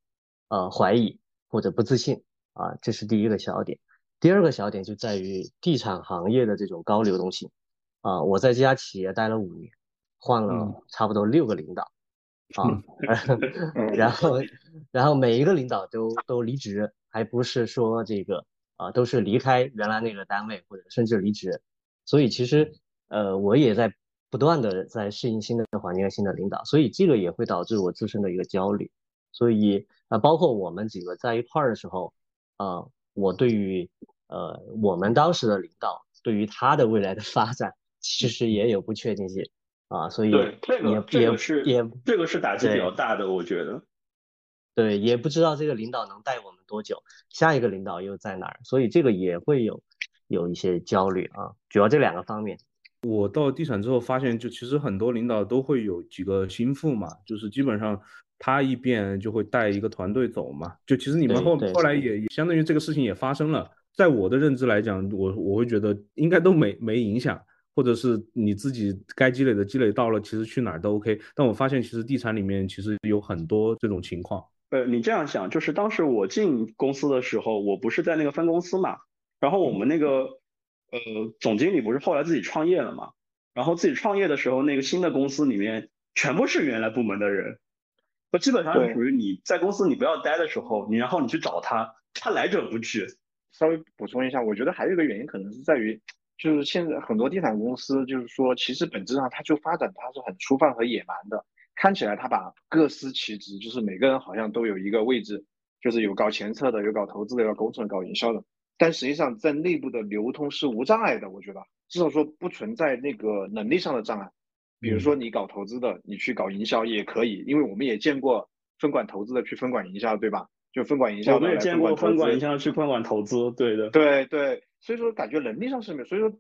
呃怀疑或者不自信啊，这是第一个小点。第二个小点就在于地产行业的这种高流动性啊，我在这家企业待了五年，换了差不多六个领导 <laughs> 啊，<laughs> 然后然后每一个领导都都离职，还不是说这个啊，都是离开原来那个单位或者甚至离职。所以其实，呃，我也在不断的在适应新的环境、新的领导，所以这个也会导致我自身的一个焦虑。所以，呃，包括我们几个在一块儿的时候，啊，我对于呃我们当时的领导对于他的未来的发展，其实也有不确定性啊。所以，对这个这个是也这个是打击比较大的，我觉得。对，也不知道这个领导能带我们多久，下一个领导又在哪儿，所以这个也会有。有一些焦虑啊，主要这两个方面。我到地产之后发现，就其实很多领导都会有几个心腹嘛，就是基本上他一变就会带一个团队走嘛。就其实你们后后来也也相当于这个事情也发生了，在我的认知来讲，我我会觉得应该都没没影响，或者是你自己该积累的积累到了，其实去哪儿都 OK。但我发现其实地产里面其实有很多这种情况。呃，你这样想，就是当时我进公司的时候，我不是在那个分公司嘛。然后我们那个呃总经理不是后来自己创业了嘛？然后自己创业的时候，那个新的公司里面全部是原来部门的人，那基本上是属于你在公司你不要待的时候，你然后你去找他，他来者不拒。稍微补充一下，我觉得还有一个原因可能是在于，就是现在很多地产公司就是说，其实本质上它就发展它是很粗放和野蛮的，看起来它把各司其职，就是每个人好像都有一个位置，就是有搞前测的，有搞投资的，有搞工程、搞营销的。但实际上，在内部的流通是无障碍的，我觉得至少说不存在那个能力上的障碍。比如说你搞投资的，你去搞营销也可以，因为我们也见过分管投资的去分管营销，对吧？就分管营销，我们也见过分管营销去分管投资，对的。对对，所以说感觉能力上是没有，所以说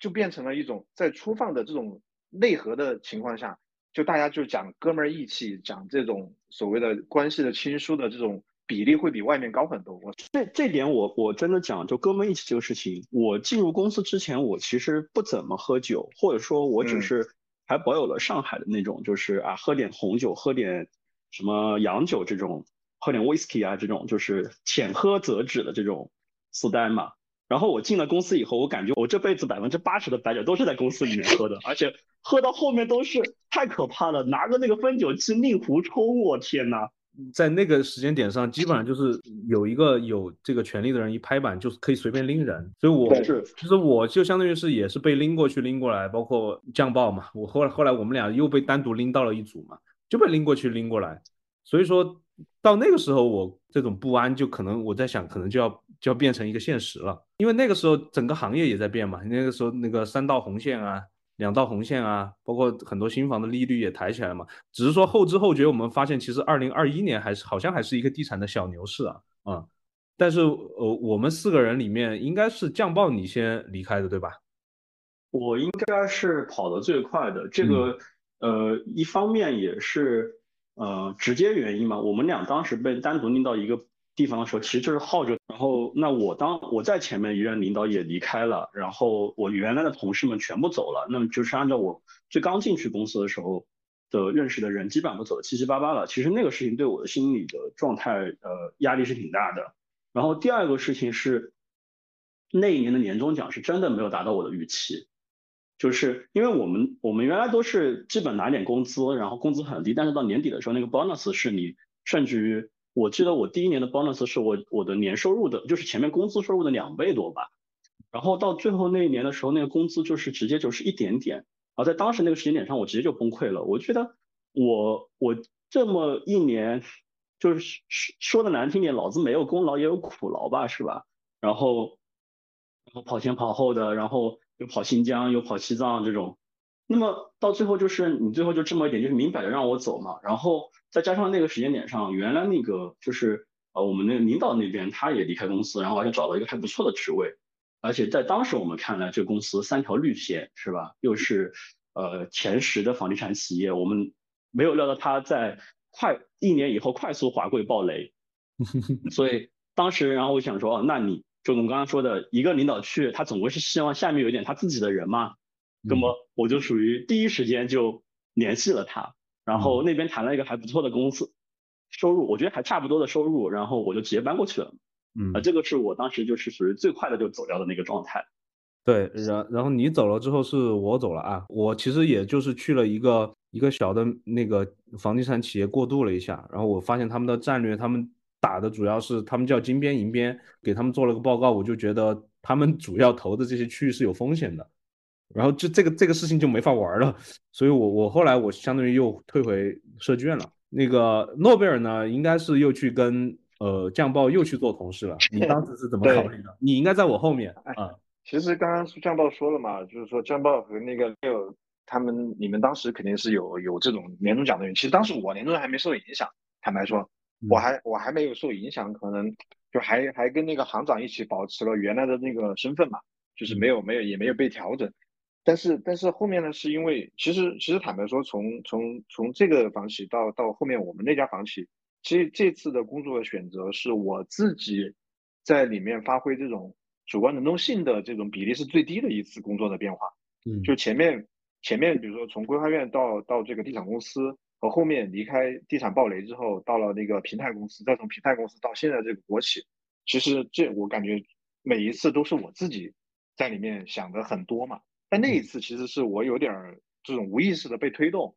就变成了一种在粗放的这种内核的情况下，就大家就讲哥们儿义气，讲这种所谓的关系的亲疏的这种。比例会比外面高很多。我这这点我我真的讲，就哥们一起这个事情，我进入公司之前，我其实不怎么喝酒，或者说我只是还保有了上海的那种，就是啊喝点红酒，喝点什么洋酒这种，喝点 whisky 啊这种，就是浅喝则止的这种私单嘛。然后我进了公司以后，我感觉我这辈子百分之八十的白酒都是在公司里面喝的，而且喝到后面都是太可怕了，拿个那个分酒器令狐冲，我天呐！在那个时间点上，基本上就是有一个有这个权利的人一拍板，就是可以随便拎人。所以我是，其实我就相当于是也是被拎过去拎过来，包括降爆嘛。我后来后来我们俩又被单独拎到了一组嘛，就被拎过去拎过来。所以说到那个时候，我这种不安就可能我在想，可能就要就要变成一个现实了。因为那个时候整个行业也在变嘛，那个时候那个三道红线啊。两道红线啊，包括很多新房的利率也抬起来嘛。只是说后知后觉，我们发现其实二零二一年还是好像还是一个地产的小牛市啊啊。但是呃，我们四个人里面应该是酱爆你先离开的，对吧？我应该是跑得最快的。这个呃，一方面也是呃直接原因嘛。我们俩当时被单独拎到一个。地方的时候，其实就是耗着。然后，那我当我在前面一任领导也离开了，然后我原来的同事们全部走了，那么就是按照我最刚进去公司的时候的认识的人，基本上都走的七七八八了。其实那个事情对我的心理的状态，呃，压力是挺大的。然后第二个事情是，那一年的年终奖是真的没有达到我的预期。就是因为我们我们原来都是基本拿点工资，然后工资很低，但是到年底的时候，那个 bonus 是你甚至于，我记得我第一年的 bonus 是我我的年收入的，就是前面工资收入的两倍多吧。然后到最后那一年的时候，那个工资就是直接就是一点点，然后在当时那个时间点上，我直接就崩溃了。我觉得我我这么一年，就是说的难听点，老子没有功劳也有苦劳吧，是吧？然后然后跑前跑后的，然后又跑新疆又跑西藏这种，那么到最后就是你最后就这么一点，就是明摆着让我走嘛。然后再加上那个时间点上，原来那个就是呃我们那个领导那边他也离开公司，然后而且找了一个还不错的职位。而且在当时我们看来，这个公司三条绿线是吧？又是呃前十的房地产企业，我们没有料到他在快一年以后快速滑跪暴雷。<laughs> 所以当时，然后我想说，哦，那你就我们刚刚说的一个领导去，他总归是希望下面有一点他自己的人嘛。那么我就属于第一时间就联系了他，然后那边谈了一个还不错的公司，收入我觉得还差不多的收入，然后我就直接搬过去了。嗯啊，这个是我当时就是属于最快的就走掉的那个状态。对，然然后你走了之后是我走了啊，我其实也就是去了一个一个小的那个房地产企业过渡了一下，然后我发现他们的战略，他们打的主要是他们叫金边银边，给他们做了个报告，我就觉得他们主要投的这些区域是有风险的，然后就这个这个事情就没法玩了，所以我我后来我相当于又退回设计院了。那个诺贝尔呢，应该是又去跟。呃，酱爆又去做同事了，你当时是怎么考虑的？你应该在我后面啊。其实刚刚酱爆说了嘛，就是说酱爆和那个六他们，你们当时肯定是有有这种年终奖的人。其实当时我年终还没受影响，坦白说，我还我还没有受影响，可能就还还跟那个行长一起保持了原来的那个身份嘛，就是没有没有也没有被调整。但是但是后面呢，是因为其实其实坦白说，从从从这个房企到到后面我们那家房企。其实这次的工作的选择是我自己在里面发挥这种主观能动性的这种比例是最低的一次工作的变化。嗯，就前面前面比如说从规划院到到这个地产公司，和后面离开地产暴雷之后到了那个平台公司，再从平台公司到现在这个国企，其实这我感觉每一次都是我自己在里面想的很多嘛。但那一次其实是我有点这种无意识的被推动，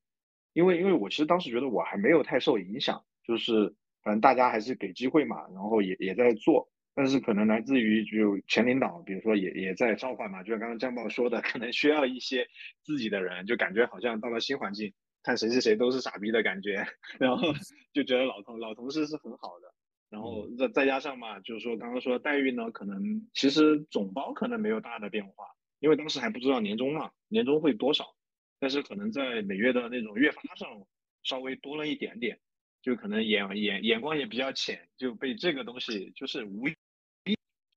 因为因为我其实当时觉得我还没有太受影响。就是反正大家还是给机会嘛，然后也也在做，但是可能来自于就前领导，比如说也也在召唤嘛，就像刚刚江报说的，可能需要一些自己的人，就感觉好像到了新环境，看谁谁谁都是傻逼的感觉，然后就觉得老同老同事是很好的，然后再再加上嘛，就是说刚刚说待遇呢，可能其实总包可能没有大的变化，因为当时还不知道年终嘛，年终会多少，但是可能在每月的那种月发上稍微多了一点点。就可能眼眼眼光也比较浅，就被这个东西就是无意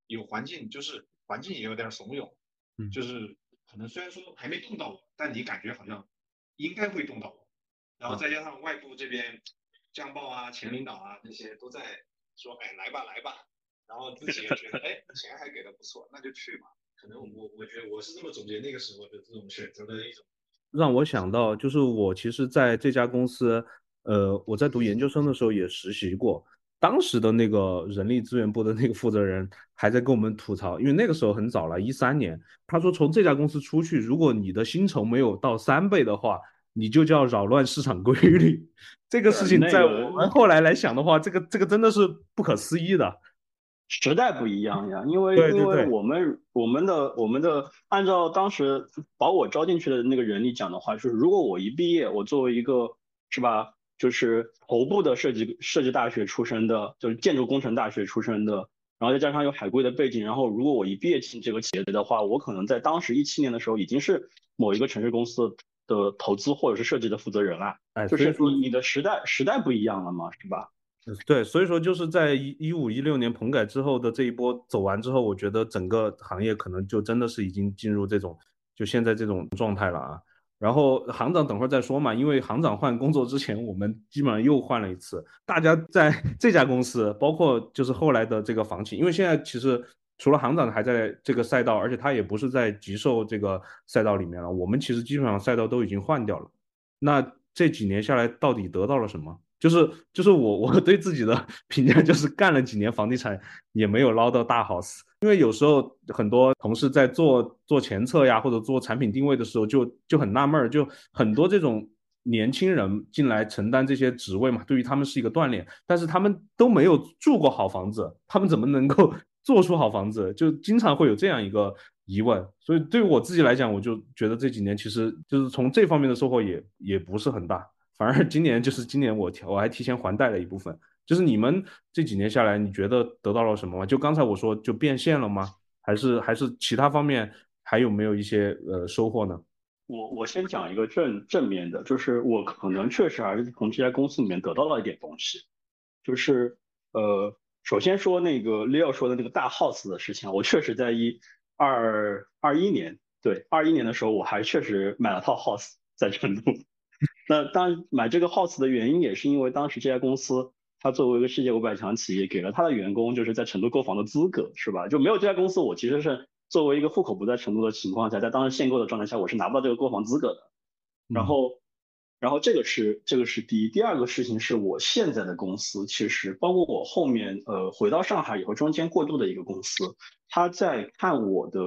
有环境，就是环境也有点怂恿，嗯，就是可能虽然说还没动到我，但你感觉好像应该会动到我，然后再加上外部这边江报啊、前领导啊那些都在说，哎，来吧来吧，然后自己也觉得，哎，钱还给的不错，那就去吧。可能我我觉得我是这么总结那个时候的这种选择的一种，让我想到就是我其实在这家公司。呃，我在读研究生的时候也实习过，当时的那个人力资源部的那个负责人还在跟我们吐槽，因为那个时候很早了，一三年，他说从这家公司出去，如果你的薪酬没有到三倍的话，你就叫扰乱市场规律。<laughs> 这个事情在我们后来来想的话，这个这个真的是不可思议的。时代不一样呀，因为因为我们我们的我们的按照当时把我招进去的那个人力讲的话，就是如果我一毕业，我作为一个是吧？就是头部的设计设计大学出身的，就是建筑工程大学出身的，然后再加上有海归的背景，然后如果我一毕业进这个企业的话，我可能在当时一七年的时候已经是某一个城市公司的投资或者是设计的负责人了。哎，就是你你的时代时代不一样了嘛，是吧？对，所以说就是在一一五一六年棚改之后的这一波走完之后，我觉得整个行业可能就真的是已经进入这种就现在这种状态了啊。然后行长等会儿再说嘛，因为行长换工作之前，我们基本上又换了一次。大家在 <laughs> 这家公司，包括就是后来的这个房企，因为现在其实除了行长还在这个赛道，而且他也不是在极售这个赛道里面了。我们其实基本上赛道都已经换掉了。那这几年下来，到底得到了什么？就是就是我 <laughs> 我对自己的评价就是干了几年房地产也没有捞到大 house，因为有时候很多同事在做做前测呀或者做产品定位的时候就就很纳闷儿，就很多这种年轻人进来承担这些职位嘛，对于他们是一个锻炼，但是他们都没有住过好房子，他们怎么能够 <laughs> 做出好房子？就经常会有这样一个疑问，所以对于我自己来讲，我就觉得这几年其实就是从这方面的收获也也不是很大。反而今年就是今年我我还提前还贷了一部分，就是你们这几年下来，你觉得得到了什么吗？就刚才我说就变现了吗？还是还是其他方面还有没有一些呃收获呢？我我先讲一个正正面的，就是我可能确实还是从这家公司里面得到了一点东西，就是呃首先说那个 Leo 说的那个大 house 的事情，我确实在一二二一年对二一年的时候，我还确实买了套 house 在成都。<laughs> 那当然，买这个 house 的原因也是因为当时这家公司，它作为一个世界五百强企业，给了它的员工就是在成都购房的资格，是吧？就没有这家公司，我其实是作为一个户口不在成都的情况下，在当时限购的状态下，我是拿不到这个购房资格的。然后，然后这个是这个是第一，第二个事情是我现在的公司，其实包括我后面呃回到上海以后中间过渡的一个公司，他在看我的，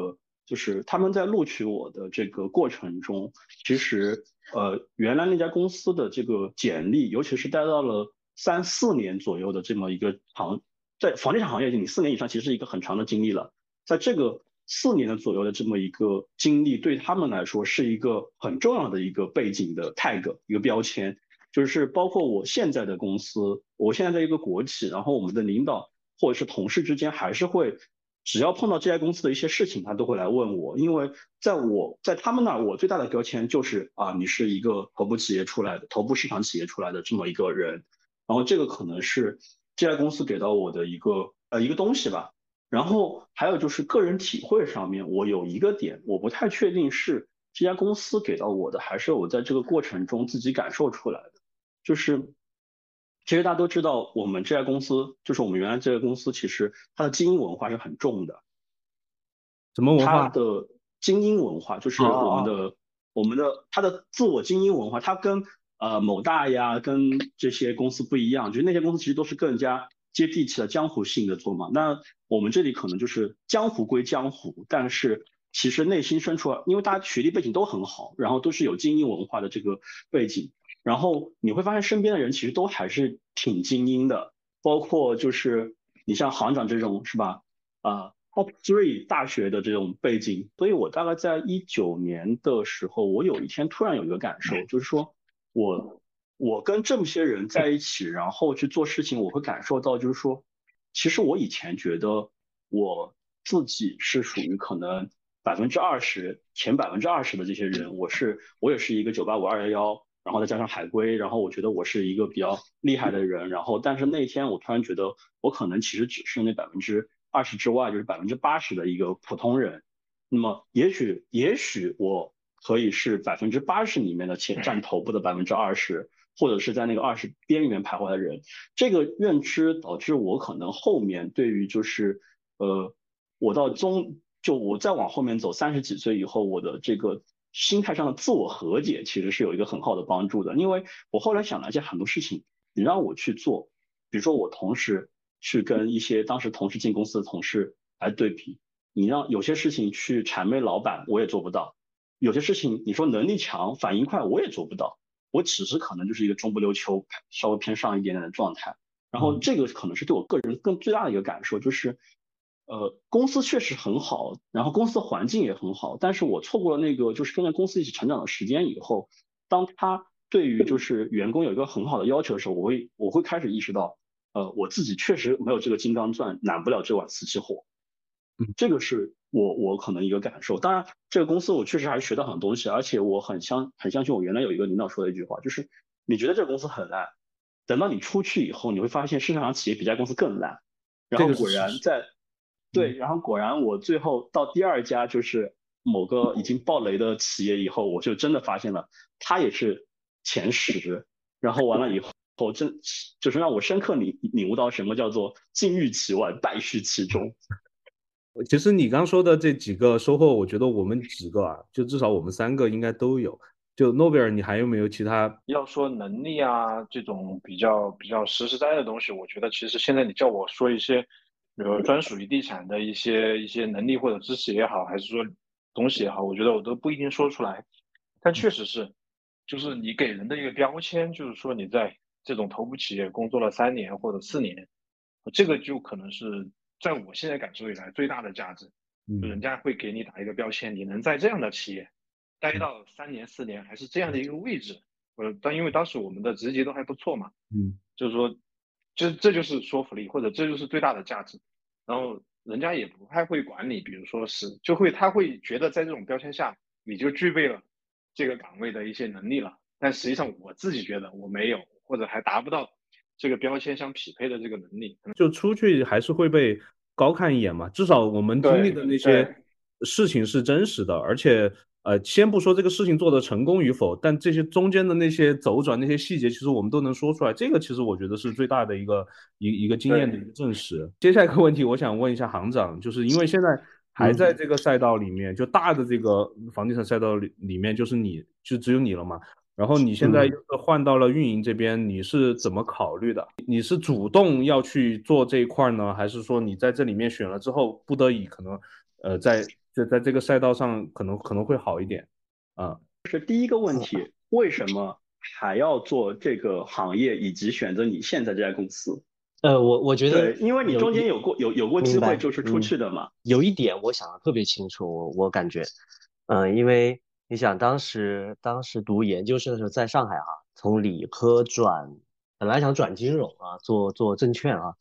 就是他们在录取我的这个过程中，其实。呃，原来那家公司的这个简历，尤其是待到了三四年左右的这么一个行，在房地产行业，你四年以上其实是一个很长的经历了。在这个四年的左右的这么一个经历，对他们来说是一个很重要的一个背景的 tag，一个标签。就是包括我现在的公司，我现在在一个国企，然后我们的领导或者是同事之间还是会。只要碰到这家公司的一些事情，他都会来问我，因为在我在他们那儿，我最大的标签就是啊，你是一个头部企业出来的，头部市场企业出来的这么一个人，然后这个可能是这家公司给到我的一个呃一个东西吧。然后还有就是个人体会上面，我有一个点，我不太确定是这家公司给到我的，还是我在这个过程中自己感受出来的，就是。其实大家都知道，我们这家公司就是我们原来这个公司，其实它的精英文化是很重的。什么文化？它的精英文化就是我们的我们的它的自我精英文化，它跟呃某大呀跟这些公司不一样，就是那些公司其实都是更加接地气的江湖性的做嘛。那我们这里可能就是江湖归江湖，但是其实内心深处，因为大家学历背景都很好，然后都是有精英文化的这个背景。然后你会发现身边的人其实都还是挺精英的，包括就是你像行长这种是吧？啊，top three 大学的这种背景，所以我大概在一九年的时候，我有一天突然有一个感受，就是说我我跟这么些人在一起，然后去做事情，我会感受到就是说，其实我以前觉得我自己是属于可能百分之二十前百分之二十的这些人，我是我也是一个九八五二幺幺。然后再加上海归，然后我觉得我是一个比较厉害的人。然后，但是那天我突然觉得，我可能其实只是那百分之二十之外，就是百分之八十的一个普通人。那么，也许，也许我可以是百分之八十里面的前占头部的百分之二十，或者是在那个二十边缘徘徊的人。这个认知导致我可能后面对于就是，呃，我到中就我再往后面走三十几岁以后，我的这个。心态上的自我和解其实是有一个很好的帮助的，因为我后来想了一些很多事情，你让我去做，比如说我同时去跟一些当时同时进公司的同事来对比，你让有些事情去谄媚老板，我也做不到；有些事情你说能力强、反应快，我也做不到。我只是可能就是一个中不溜秋、稍微偏上一点点的状态。然后这个可能是对我个人更最大的一个感受，就是。呃，公司确实很好，然后公司的环境也很好，但是我错过了那个就是跟着公司一起成长的时间以后，当他对于就是员工有一个很好的要求的时候，我会我会开始意识到，呃，我自己确实没有这个金刚钻，揽不了这碗瓷器活。嗯，这个是我我可能一个感受。当然，这个公司我确实还是学到很多东西，而且我很相很相信我原来有一个领导说的一句话，就是你觉得这个公司很烂，等到你出去以后，你会发现市场上企业比这家公司更烂。然后果然在。对，然后果然我最后到第二家就是某个已经爆雷的企业以后，我就真的发现了，它也是前十。然后完了以后，真就是让我深刻领领悟到什么叫做金玉其外，败絮其中。<laughs> 其实你刚说的这几个收获，我觉得我们几个啊，就至少我们三个应该都有。就诺贝尔，你还有没有其他？要说能力啊，这种比较比较实实在在的东西，我觉得其实现在你叫我说一些，比如专属于地产的一些一些能力或者知识也好，还是说东西也好，我觉得我都不一定说出来。但确实是，就是你给人的一个标签，就是说你在这种头部企业工作了三年或者四年，这个就可能是在我现在感受以来最大的价值。人家会给你打一个标签，你能在这样的企业待到三年四年，还是这样的一个位置，呃，但因为当时我们的职级都还不错嘛，嗯，就是说，这这就是说服力，或者这就是最大的价值。然后人家也不太会管你，比如说是就会他会觉得在这种标签下你就具备了这个岗位的一些能力了，但实际上我自己觉得我没有，或者还达不到这个标签相匹配的这个能力，就出去还是会被。高看一眼嘛，至少我们经历的那些事情是真实的，而且呃，先不说这个事情做的成功与否，但这些中间的那些走转、那些细节，其实我们都能说出来。这个其实我觉得是最大的一个一一个经验的一个证实。接下来一个问题，我想问一下行长，就是因为现在还在这个赛道里面，就大的这个房地产赛道里里面，就是你就只有你了嘛？然后你现在又是换到了运营这边，你是怎么考虑的？你是主动要去做这一块呢，还是说你在这里面选了之后，不得已可能，呃，在在在这个赛道上可能可能会好一点啊？是第一个问题，为什么还要做这个行业，以及选择你现在这家公司？呃，我我觉得，因为你中间有过有有过机会就是出去的嘛。有一点我想的特别清楚，我我感觉，嗯，因为。你想当时当时读研究生的时候，在上海啊，从理科转，本来想转金融啊，做做证券啊，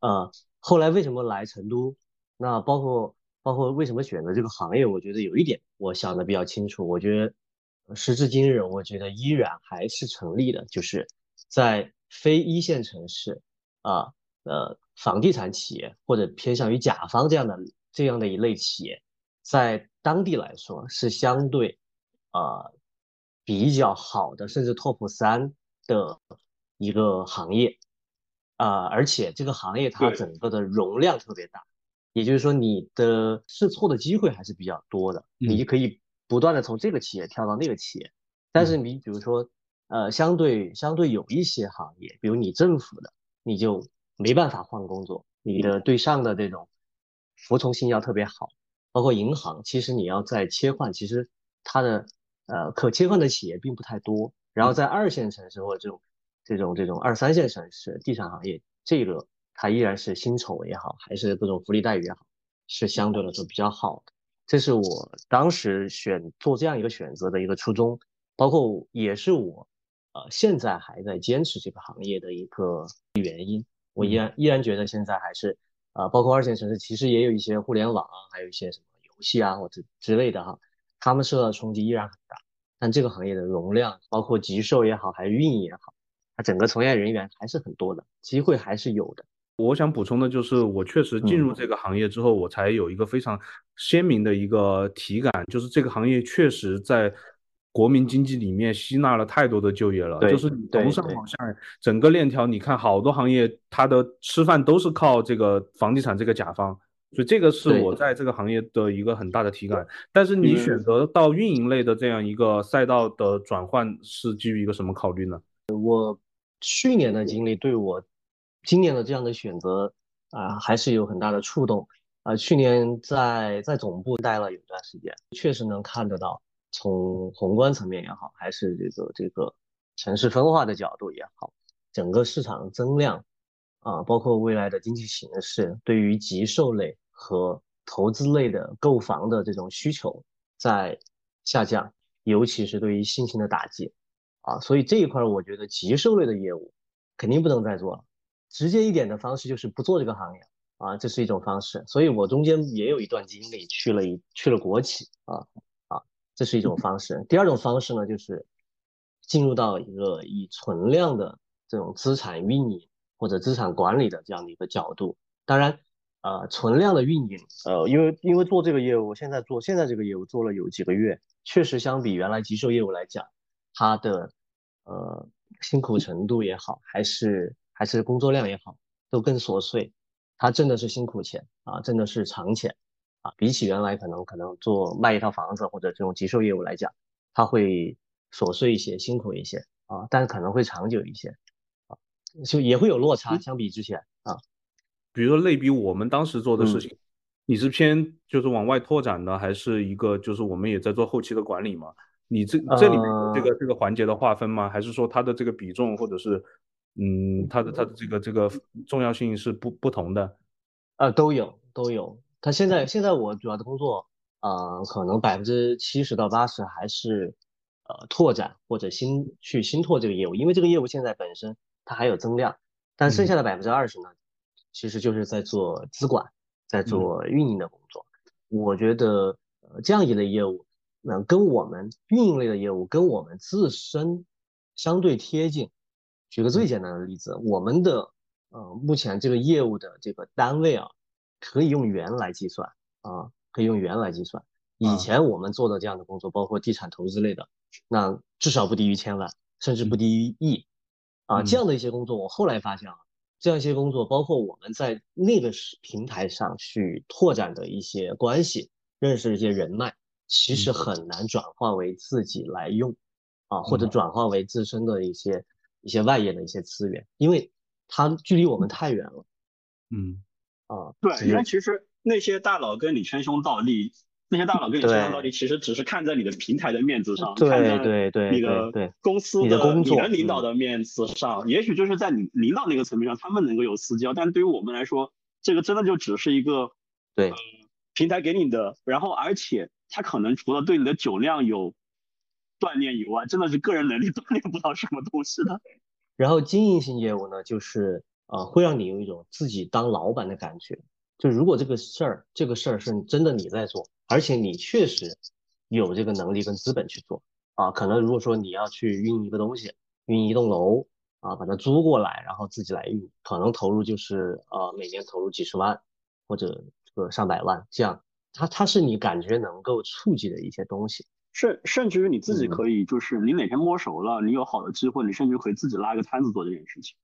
呃，后来为什么来成都？那包括包括为什么选择这个行业？我觉得有一点我想的比较清楚，我觉得时至今日，我觉得依然还是成立的，就是在非一线城市啊，呃，房地产企业或者偏向于甲方这样的这样的一类企业，在当地来说是相对。呃，比较好的，甚至 top 三的一个行业，啊，而且这个行业它整个的容量特别大，也就是说你的试错的机会还是比较多的，你就可以不断的从这个企业跳到那个企业。但是你比如说，呃，相对相对有一些行业，比如你政府的，你就没办法换工作，你的对上的这种服从性要特别好，包括银行，其实你要在切换，其实它的。呃，可切换的企业并不太多，然后在二线城市或者这种这种这种二三线城市，地产行业这个它依然是薪酬也好，还是各种福利待遇也好，是相对来说比较好的。这是我当时选做这样一个选择的一个初衷，包括也是我呃现在还在坚持这个行业的一个原因。我依然依然觉得现在还是呃，包括二线城市其实也有一些互联网啊，还有一些什么游戏啊或者之类的哈。他们受到的冲击依然很大，但这个行业的容量，包括集售也好，还是运营也好，它整个从业人员还是很多的，机会还是有的。我想补充的就是，我确实进入这个行业之后，我才有一个非常鲜明的一个体感，就是这个行业确实在国民经济里面吸纳了太多的就业了。就是从上往下，整个链条，你看好多行业，它的吃饭都是靠这个房地产这个甲方。所以这个是我在这个行业的一个很大的体感。但是你选择到运营类的这样一个赛道的转换是基于一个什么考虑呢？我去年的经历对我今年的这样的选择啊，还是有很大的触动啊。去年在在总部待了有段时间，确实能看得到，从宏观层面也好，还是这个这个城市分化的角度也好，整个市场增量。啊，包括未来的经济形势，对于急售类和投资类的购房的这种需求在下降，尤其是对于信心的打击啊，所以这一块我觉得急售类的业务肯定不能再做了。直接一点的方式就是不做这个行业啊，这是一种方式。所以我中间也有一段经历去了一去了国企啊啊，这是一种方式。第二种方式呢，就是进入到一个以存量的这种资产运营。或者资产管理的这样的一个角度，当然，呃，存量的运营，呃，因为因为做这个业务，现在做现在这个业务做了有几个月，确实相比原来急售业务来讲，它的呃辛苦程度也好，还是还是工作量也好，都更琐碎，它挣的是辛苦钱啊，挣的是长钱啊，比起原来可能可能做卖一套房子或者这种急售业务来讲，它会琐碎一些，辛苦一些啊，但是可能会长久一些啊，就也会有落差，相比之前啊。比如说类比我们当时做的事情，你是偏就是往外拓展的，还是一个就是我们也在做后期的管理嘛？你这这里面这个这个环节的划分吗？还是说它的这个比重或者是嗯它的它的这个这个重要性是不不同的？呃，都有都有。他现在现在我主要的工作，呃，可能百分之七十到八十还是呃拓展或者新去新拓这个业务，因为这个业务现在本身它还有增量，但剩下的百分之二十呢，其实就是在做资管，在做运营的工作。我觉得呃这样一类业务，那跟我们运营类的业务跟我们自身相对贴近。举个最简单的例子，我们的呃目前这个业务的这个单位啊。可以用元来计算啊，可以用元来计算。以前我们做的这样的工作，包括地产投资类的，那至少不低于千万，甚至不低于亿啊。这样的一些工作，我后来发现啊，这样一些工作，包括我们在那个平台上去拓展的一些关系，认识一些人脉，其实很难转化为自己来用啊，或者转化为自身的一些一些外业的一些资源，因为它距离我们太远了。嗯。啊，对，因为其实那些大佬跟你称兄道弟，那些大佬跟你称兄道弟，其实只是看在你的平台的面子上，看在对对你的公司的你的领导的面子上，也许就是在你领导那个层面上，他们能够有私交，但对于我们来说，这个真的就只是一个对平台给你的，然后而且他可能除了对你的酒量有锻炼以外，真的是个人能力锻炼不到什么东西的。<laughs> 然后经营性业务呢，就是。啊，会让你有一种自己当老板的感觉。就如果这个事儿，这个事儿是真的你在做，而且你确实有这个能力跟资本去做啊，可能如果说你要去运一个东西，运一栋楼啊，把它租过来，然后自己来运，可能投入就是呃每年投入几十万或者这个上百万这样。它它是你感觉能够触及的一些东西，甚甚至于你自己可以，就是你哪天摸熟了，你有好的机会，你甚至可以自己拉一个摊子做这件事情。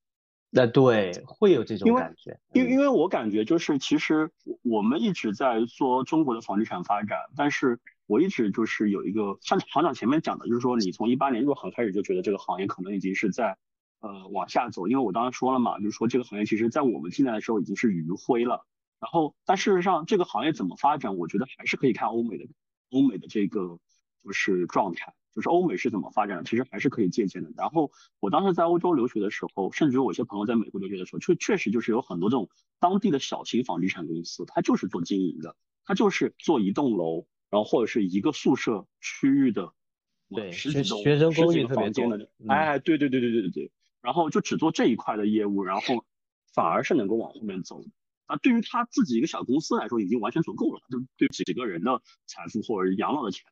那对，会有这种感觉，因为因为我感觉就是，其实我们一直在说中国的房地产发展，但是我一直就是有一个像行长前面讲的，就是说你从一八年入行开始就觉得这个行业可能已经是在呃往下走，因为我当时说了嘛，就是说这个行业其实在我们进来的时候已经是余晖了，然后但事实上这个行业怎么发展，我觉得还是可以看欧美的欧美的这个就是状态。就是欧美是怎么发展的，其实还是可以借鉴的。然后我当时在欧洲留学的时候，甚至有些朋友在美国留学的时候，确确实就是有很多这种当地的小型房地产公司，它就是做经营的，它就是做一栋楼，然后或者是一个宿舍区域的，对，十几栋学生公寓特别多的，哎，对对对对对对对，然后就只做这一块的业务，然后反而是能够往后面走。啊，对于他自己一个小公司来说，已经完全足够了，就对几个人的财富或者养老的钱。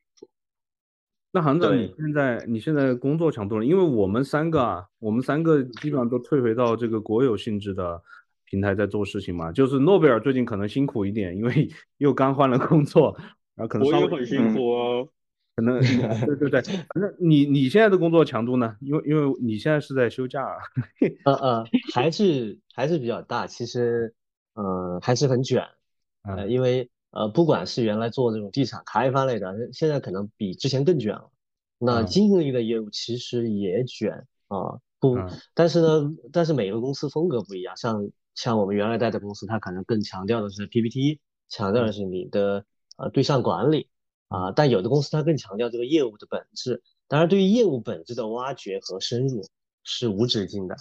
那行长，你现在你现在工作强度了？因为我们三个啊，我们三个基本上都退回到这个国有性质的平台在做事情嘛。就是诺贝尔最近可能辛苦一点，因为 <laughs> 又刚换了工作，然后可能我也很辛苦哦。可能 <laughs> 对对对，反正你你现在的工作强度呢？因为因为你现在是在休假。呃 <laughs> 呃，还是还是比较大，其实呃还是很卷，呃因为。呃，不管是原来做这种地产开发类的，现在可能比之前更卷了。那经营类的业务其实也卷啊，不，但是呢，但是每个公司风格不一样。像像我们原来带的公司，它可能更强调的是 PPT，强调的是你的呃对象管理啊。但有的公司它更强调这个业务的本质。当然，对于业务本质的挖掘和深入是无止境的。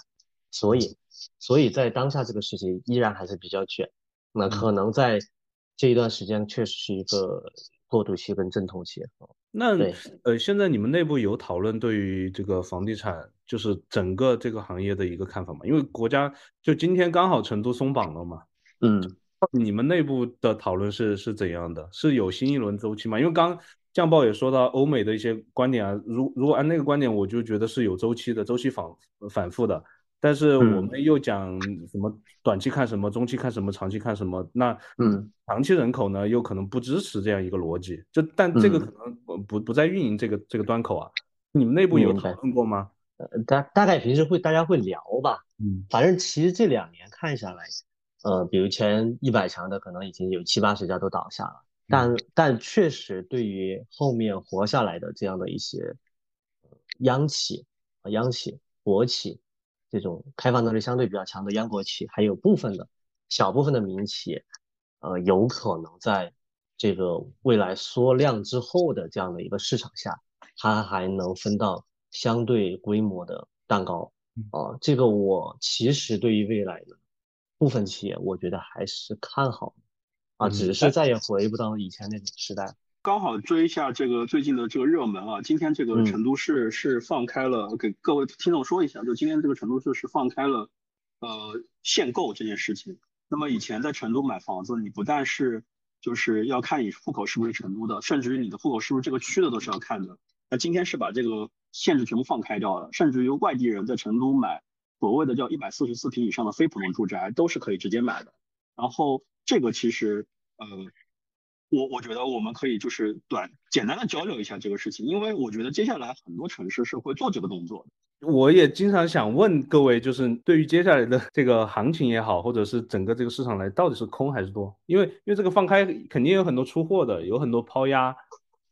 所以，所以在当下这个时期依然还是比较卷。那可能在。这一段时间确实是一个过渡期跟阵痛期。那呃，现在你们内部有讨论对于这个房地产，就是整个这个行业的一个看法吗？因为国家就今天刚好成都松绑了嘛。嗯，你们内部的讨论是是怎样的？是有新一轮周期吗？因为刚降报也说到欧美的一些观点啊，如如果按那个观点，我就觉得是有周期的，周期反反复的。但是我们又讲什么短期看什么，中期看什么，长期看什么？那嗯，长期人口呢，又可能不支持这样一个逻辑。就但这个可能不不在运营这个这个端口啊。你们内部有讨论过吗？呃，大大概平时会大家会聊吧。嗯，反正其实这两年看下来，呃，比如前一百强的可能已经有七八十家都倒下了。但但确实对于后面活下来的这样的一些央企啊、央企、国企这种开放能力相对比较强的央国企，还有部分的小部分的民企，呃，有可能在这个未来缩量之后的这样的一个市场下，它还能分到相对规模的蛋糕啊。这个我其实对于未来的部分企业，我觉得还是看好啊，只是再也回不到以前那种时代。刚好追一下这个最近的这个热门啊，今天这个成都市是放开了，给各位听众说一下，就今天这个成都市是放开了，呃，限购这件事情。那么以前在成都买房子，你不但是就是要看你户口是不是成都的，甚至于你的户口是不是这个区的都是要看的。那今天是把这个限制全部放开掉了，甚至于外地人在成都买所谓的叫一百四十四平以上的非普通住宅都是可以直接买的。然后这个其实呃。我我觉得我们可以就是短简单的交流一下这个事情，因为我觉得接下来很多城市是会做这个动作。我也经常想问各位，就是对于接下来的这个行情也好，或者是整个这个市场来，到底是空还是多？因为因为这个放开肯定有很多出货的，有很多抛压。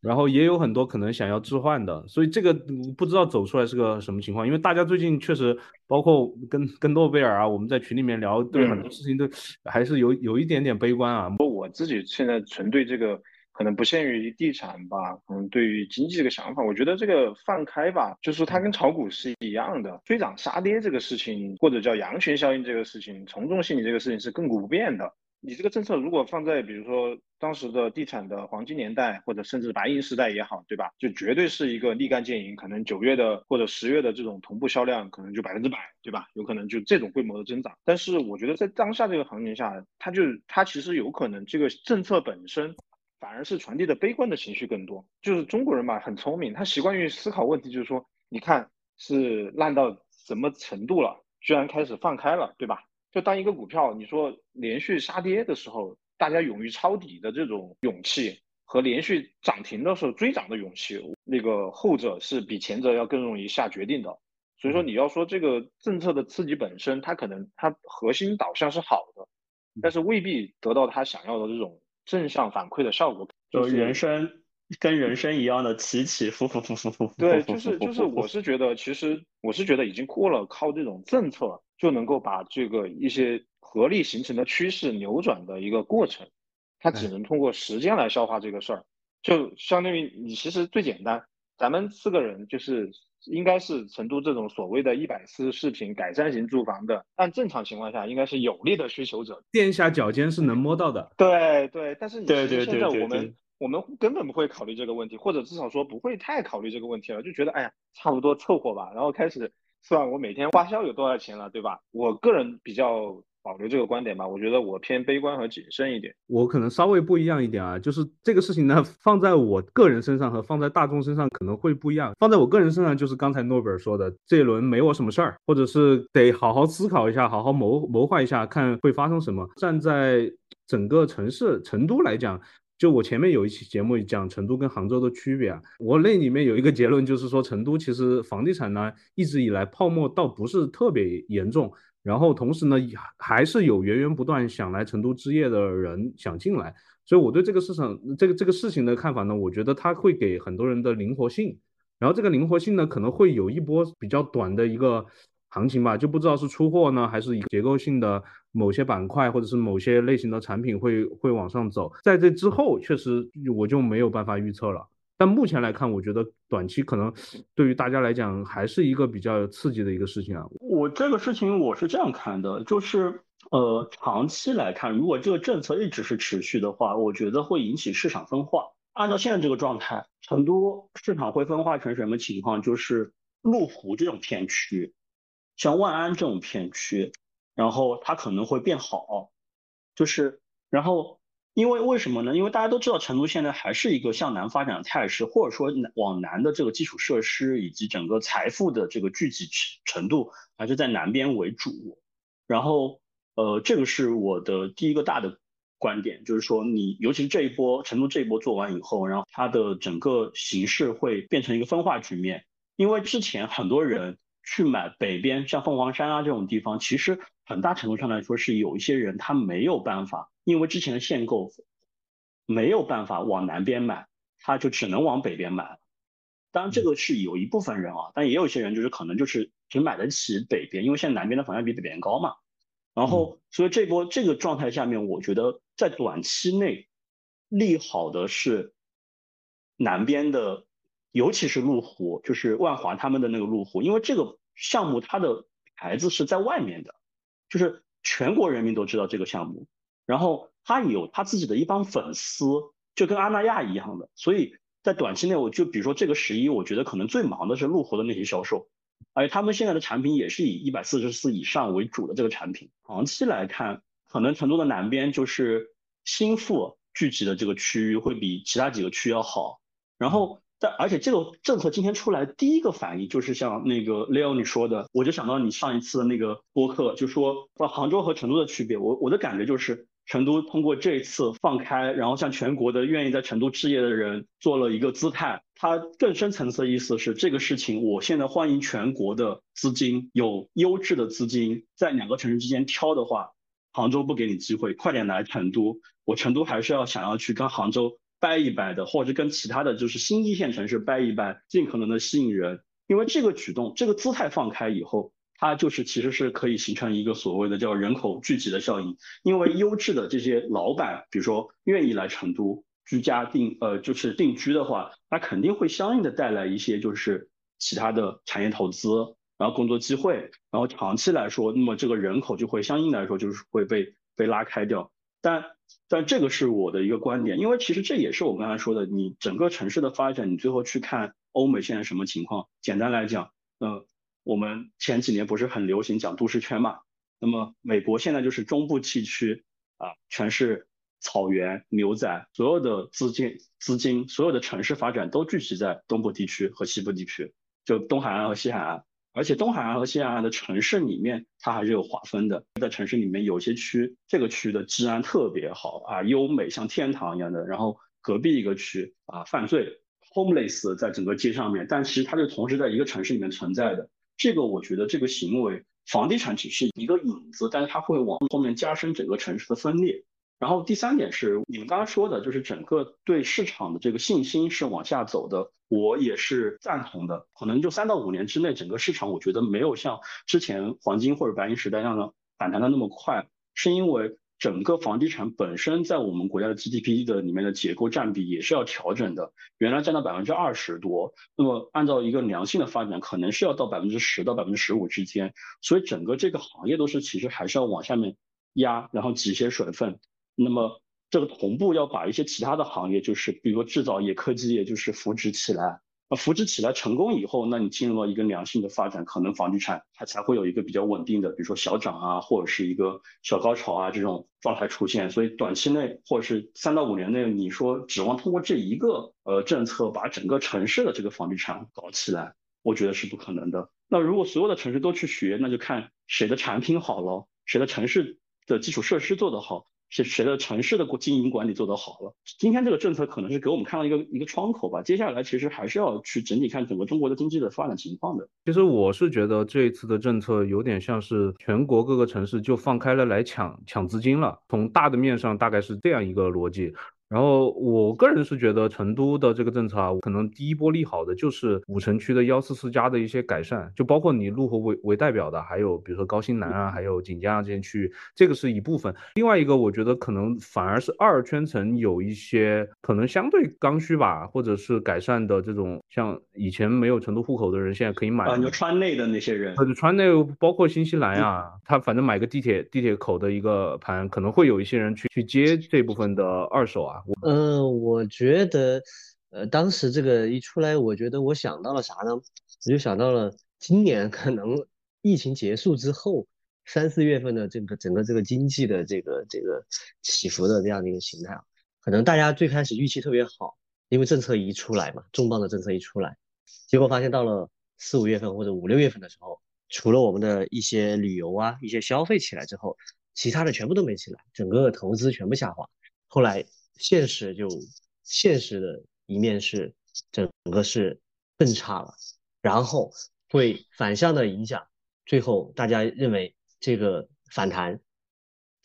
然后也有很多可能想要置换的，所以这个不知道走出来是个什么情况。因为大家最近确实，包括跟跟诺贝尔啊，我们在群里面聊，对很多事情都还是有有一点点悲观啊。我自己现在纯对这个可能不限于地产吧，可能对于经济这个想法，我觉得这个放开吧，就是它跟炒股是一样的，追涨杀跌这个事情，或者叫羊群效应这个事情，从众心理这个事情是亘古不变的。你这个政策如果放在比如说当时的地产的黄金年代，或者甚至白银时代也好，对吧？就绝对是一个立竿见影，可能九月的或者十月的这种同步销量，可能就百分之百，对吧？有可能就这种规模的增长。但是我觉得在当下这个行情下，它就它其实有可能这个政策本身反而是传递的悲观的情绪更多。就是中国人嘛，很聪明，他习惯于思考问题，就是说，你看是烂到什么程度了，居然开始放开了，对吧？就当一个股票你说连续杀跌的时候，大家勇于抄底的这种勇气，和连续涨停的时候追涨的勇气，那个后者是比前者要更容易下决定的。所以说你要说这个政策的刺激本身，它可能它核心导向是好的，但是未必得到它想要的这种正向反馈的效果。就是人生跟人生一样的起起伏伏伏伏伏。对，就是就是，我是觉得其实我是觉得已经过了靠这种政策。就能够把这个一些合力形成的趋势扭转的一个过程，它只能通过时间来消化这个事儿。就相当于你其实最简单，咱们四个人就是应该是成都这种所谓的一百四十平改善型住房的，按正常情况下应该是有利的需求者，垫下脚尖是能摸到的。对对，但是你对对现在我们我们根本不会考虑这个问题，或者至少说不会太考虑这个问题了，就觉得哎呀差不多凑合吧，然后开始。算我每天花销有多少钱了，对吧？我个人比较保留这个观点吧，我觉得我偏悲观和谨慎一点。我可能稍微不一样一点啊，就是这个事情呢，放在我个人身上和放在大众身上可能会不一样。放在我个人身上，就是刚才诺贝尔说的，这一轮没我什么事儿，或者是得好好思考一下，好好谋谋划一下，看会发生什么。站在整个城市成都来讲。就我前面有一期节目讲成都跟杭州的区别啊，我那里面有一个结论，就是说成都其实房地产呢一直以来泡沫倒不是特别严重，然后同时呢还是有源源不断想来成都置业的人想进来，所以我对这个市场这个这个事情的看法呢，我觉得它会给很多人的灵活性，然后这个灵活性呢可能会有一波比较短的一个。行情吧，就不知道是出货呢，还是一个结构性的某些板块或者是某些类型的产品会会往上走。在这之后，确实我就没有办法预测了。但目前来看，我觉得短期可能对于大家来讲还是一个比较刺激的一个事情啊。我这个事情我是这样看的，就是呃，长期来看，如果这个政策一直是持续的话，我觉得会引起市场分化。按照现在这个状态，成都市场会分化成什么情况？就是麓湖这种片区。像万安这种片区，然后它可能会变好，就是，然后因为为什么呢？因为大家都知道成都现在还是一个向南发展的态势，或者说往南的这个基础设施以及整个财富的这个聚集程度还是在南边为主。然后，呃，这个是我的第一个大的观点，就是说你尤其是这一波成都这一波做完以后，然后它的整个形势会变成一个分化局面，因为之前很多人。去买北边像凤凰山啊这种地方，其实很大程度上来说是有一些人他没有办法，因为之前的限购没有办法往南边买，他就只能往北边买。当然这个是有一部分人啊，但也有一些人就是可能就是只买得起北边，因为现在南边的房价比北边高嘛。然后所以这波这个状态下面，我觉得在短期内利好的是南边的，尤其是路虎，就是万华他们的那个路虎，因为这个项目它的牌子是在外面的，就是全国人民都知道这个项目，然后他有他自己的一帮粉丝，就跟阿那亚一样的，所以在短期内，我就比如说这个十一，我觉得可能最忙的是路虎的那些销售，而且他们现在的产品也是以一百四十四以上为主的这个产品。长期来看，可能成都的南边就是新富聚集的这个区域会比其他几个区要好，然后。但而且这个政策今天出来，第一个反应就是像那个 Leo 你说的，我就想到你上一次的那个播客，就说把杭州和成都的区别。我我的感觉就是，成都通过这次放开，然后向全国的愿意在成都置业的人做了一个姿态。它更深层次的意思是，这个事情我现在欢迎全国的资金，有优质的资金在两个城市之间挑的话，杭州不给你机会，快点来成都。我成都还是要想要去跟杭州。掰一掰的，或者跟其他的就是新一线城市掰一掰，尽可能的吸引人。因为这个举动，这个姿态放开以后，它就是其实是可以形成一个所谓的叫人口聚集的效应。因为优质的这些老板，比如说愿意来成都居家定呃就是定居的话，那肯定会相应的带来一些就是其他的产业投资，然后工作机会，然后长期来说，那么这个人口就会相应来说就是会被被拉开掉。但但这个是我的一个观点，因为其实这也是我刚才说的，你整个城市的发展，你最后去看欧美现在什么情况。简单来讲，呃，我们前几年不是很流行讲都市圈嘛？那么美国现在就是中部地区啊，全是草原牛仔，所有的资金资金，所有的城市发展都聚集在东部地区和西部地区，就东海岸和西海岸。而且东海岸和西海岸的城市里面，它还是有划分的。在城市里面，有些区这个区的治安特别好啊，优美像天堂一样的。然后隔壁一个区啊，犯罪 homeless 在整个街上面，但其实它是同时在一个城市里面存在的。这个我觉得这个行为，房地产只是一个影子，但是它会往后面加深整个城市的分裂。然后第三点是你们刚刚说的，就是整个对市场的这个信心是往下走的，我也是赞同的。可能就三到五年之内，整个市场我觉得没有像之前黄金或者白银时代那样的反弹的那么快，是因为整个房地产本身在我们国家的 GDP 的里面的结构占比也是要调整的，原来占到百分之二十多，那么按照一个良性的发展，可能是要到百分之十到百分之十五之间，所以整个这个行业都是其实还是要往下面压，然后挤些水分。那么这个同步要把一些其他的行业，就是比如说制造业、科技业，就是扶植起来。那扶植起来成功以后，那你进入到一个良性的发展，可能房地产它才会有一个比较稳定的，比如说小涨啊，或者是一个小高潮啊这种状态出现。所以短期内或者是三到五年内，你说指望通过这一个呃政策把整个城市的这个房地产搞起来，我觉得是不可能的。那如果所有的城市都去学，那就看谁的产品好了，谁的城市的基础设施做得好。是谁的城市的经营管理做得好了？今天这个政策可能是给我们看到一个一个窗口吧。接下来其实还是要去整体看整个中国的经济的发展情况的。其实我是觉得这一次的政策有点像是全国各个城市就放开了来抢抢资金了。从大的面上大概是这样一个逻辑。然后我个人是觉得成都的这个政策啊，可能第一波利好的就是五城区的幺四四加的一些改善，就包括你路河为为代表的，还有比如说高新南啊，还有锦江啊这些区域，这个是一部分。另外一个，我觉得可能反而是二圈层有一些可能相对刚需吧，或者是改善的这种，像以前没有成都户口的人，现在可以买。啊，就川内的那些人，或者川内包括新西兰啊，他反正买个地铁地铁口的一个盘，可能会有一些人去去接这部分的二手啊。嗯，我觉得，呃，当时这个一出来，我觉得我想到了啥呢？我就想到了今年可能疫情结束之后三四月份的这个整个这个经济的这个这个起伏的这样的一个形态啊，可能大家最开始预期特别好，因为政策一出来嘛，重磅的政策一出来，结果发现到了四五月份或者五六月份的时候，除了我们的一些旅游啊、一些消费起来之后，其他的全部都没起来，整个投资全部下滑，后来。现实就现实的一面是整个是更差了，然后会反向的影响，最后大家认为这个反弹，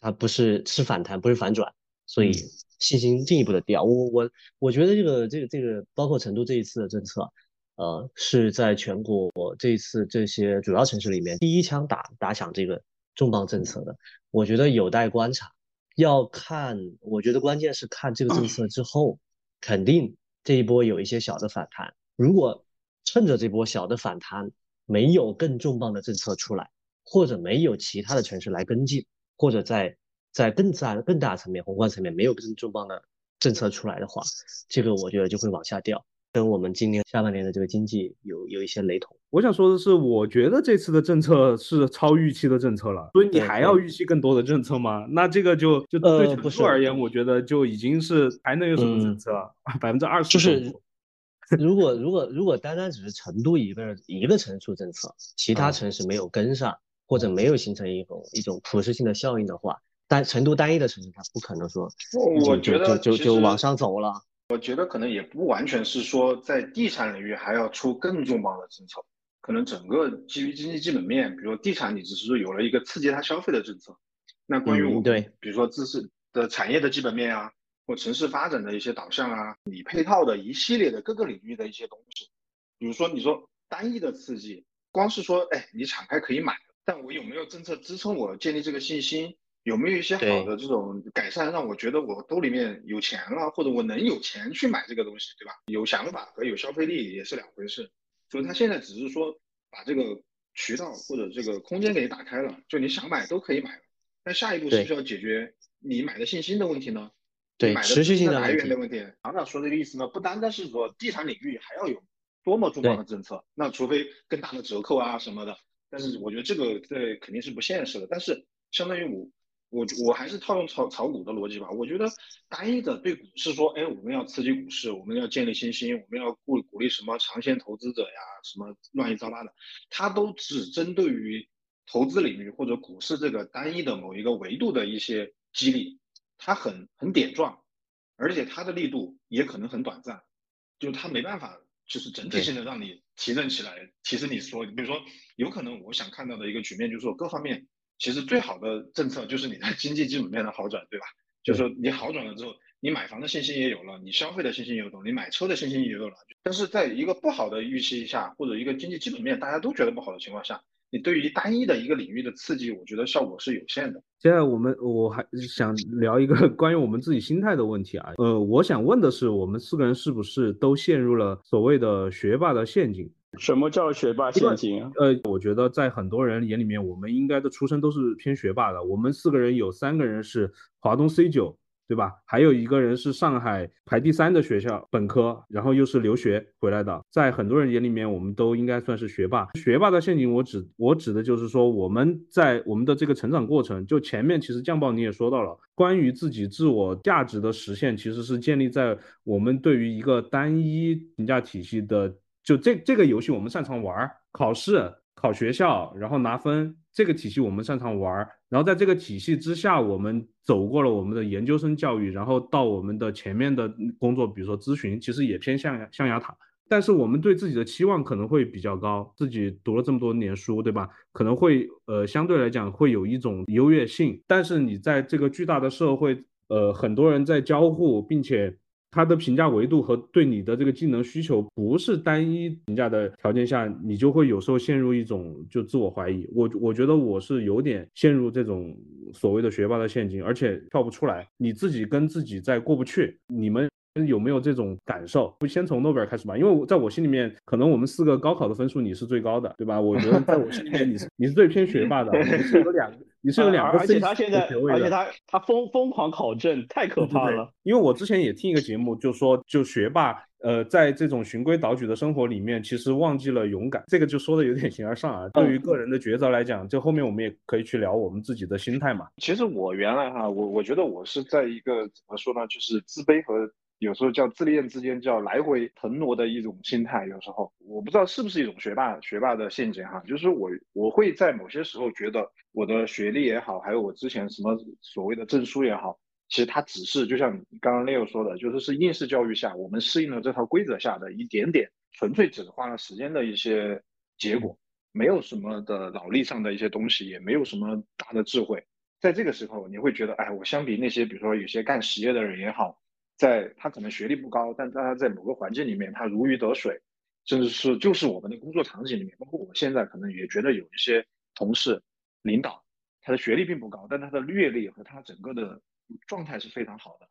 它不是是反弹不是反转，所以信心进一步的掉。我我我觉得这个这个这个包括成都这一次的政策，呃，是在全国这一次这些主要城市里面第一枪打打响这个重磅政策的。我觉得有待观察，要看，我觉得关键是看这个政策之后，肯定这一波有一些小的反弹。如果趁着这波小的反弹，没有更重磅的政策出来，或者没有其他的城市来跟进，或者在在更大更大层面宏观层面没有更重磅的政策出来的话，这个我觉得就会往下掉。跟我们今年下半年的这个经济有有一些雷同。我想说的是，我觉得这次的政策是超预期的政策了，所以你还要预期更多的政策吗？那这个就就对成都而言，我觉得就已经是还能有什么政策？百分之二十就是，如果如果如果单单只是成都一个一个城市政策，其他城市没有跟上，或者没有形成一种一种普适性的效应的话，单成都单一的城市它不可能说，我觉得就就就往上走了。我觉得可能也不完全是说在地产领域还要出更重磅的政策，可能整个基于经济基本面，比如说地产，你只是说有了一个刺激它消费的政策。那关于我们，对，比如说知识的产业的基本面啊，或城市发展的一些导向啊，你配套的一系列的各个领域的一些东西，比如说你说单一的刺激，光是说哎你敞开可以买，但我有没有政策支撑我建立这个信心？有没有一些好的这种改善，让我觉得我兜里面有钱了，或者我能有钱去买这个东西，对吧？有想法和有消费力也是两回事。所以他现在只是说把这个渠道或者这个空间给你打开了，就你想买都可以买了。那下一步是不是要解决你买的信心的问题呢？对，持续性的来源的问题。厂长说这个意思呢，不单单是说地产领域还要有多么重磅的政策，那除非更大的折扣啊什么的。但是我觉得这个这肯定是不现实的。但是相当于我。我我还是套用炒炒股的逻辑吧。我觉得单一的对股市说，哎，我们要刺激股市，我们要建立信心，我们要鼓鼓励什么长线投资者呀，什么乱七八糟的，它都只针对于投资领域或者股市这个单一的某一个维度的一些激励，它很很点状，而且它的力度也可能很短暂，就它没办法就是整体性的让你提振起来。其实你说，比如说，有可能我想看到的一个局面就是说各方面。其实最好的政策就是你的经济基本面的好转，对吧？就是说你好转了之后，你买房的信心也有了，你消费的信心也有了，你买车的信心也有了。但是在一个不好的预期下，或者一个经济基本面大家都觉得不好的情况下，你对于单一的一个领域的刺激，我觉得效果是有限的。现在我们我还想聊一个 <laughs> 关于我们自己心态的问题啊。呃，我想问的是，我们四个人是不是都陷入了所谓的学霸的陷阱？什么叫学霸陷阱啊？呃，我觉得在很多人眼里面，我们应该的出身都是偏学霸的。我们四个人有三个人是华东 C 九，对吧？还有一个人是上海排第三的学校本科，然后又是留学回来的。在很多人眼里面，我们都应该算是学霸。学霸的陷阱，我指我指的就是说，我们在我们的这个成长过程，就前面其实酱爆你也说到了，关于自己自我价值的实现，其实是建立在我们对于一个单一评价体系的。就这这个游戏我们擅长玩儿，考试考学校，然后拿分，这个体系我们擅长玩儿。然后在这个体系之下，我们走过了我们的研究生教育，然后到我们的前面的工作，比如说咨询，其实也偏向象牙塔。但是我们对自己的期望可能会比较高，自己读了这么多年书，对吧？可能会呃相对来讲会有一种优越性。但是你在这个巨大的社会，呃，很多人在交互，并且。它的评价维度和对你的这个技能需求不是单一评价的条件下，你就会有时候陷入一种就自我怀疑。我我觉得我是有点陷入这种所谓的学霸的陷阱，而且跳不出来。你自己跟自己在过不去，你们有没有这种感受？不先从诺贝尔开始吧，因为我在我心里面，可能我们四个高考的分数你是最高的，对吧？我觉得在我心里面你是 <laughs> 你是最偏学霸的，你是有两个。<laughs> 你是有两个，而且他现在，而且他他疯疯狂考证，太可怕了。因为我之前也听一个节目，就说就学霸，呃，在这种循规蹈矩的生活里面，其实忘记了勇敢。这个就说的有点形而上啊。对于个人的抉择来讲，就后面我们也可以去聊我们自己的心态嘛。其实我原来哈，我我觉得我是在一个怎么说呢，就是自卑和。有时候叫自恋之间叫来回腾挪的一种心态，有时候我不知道是不是一种学霸学霸的陷阱哈，就是我我会在某些时候觉得我的学历也好，还有我之前什么所谓的证书也好，其实它只是就像刚刚 Leo 说的，就是是应试教育下我们适应了这套规则下的一点点，纯粹只花了时间的一些结果，没有什么的脑力上的一些东西，也没有什么大的智慧，在这个时候你会觉得，哎，我相比那些比如说有些干实业的人也好。在他可能学历不高，但他在某个环境里面他如鱼得水，甚至是就是我们的工作场景里面，包括我现在可能也觉得有一些同事、领导，他的学历并不高，但他的阅历和他整个的状态是非常好的。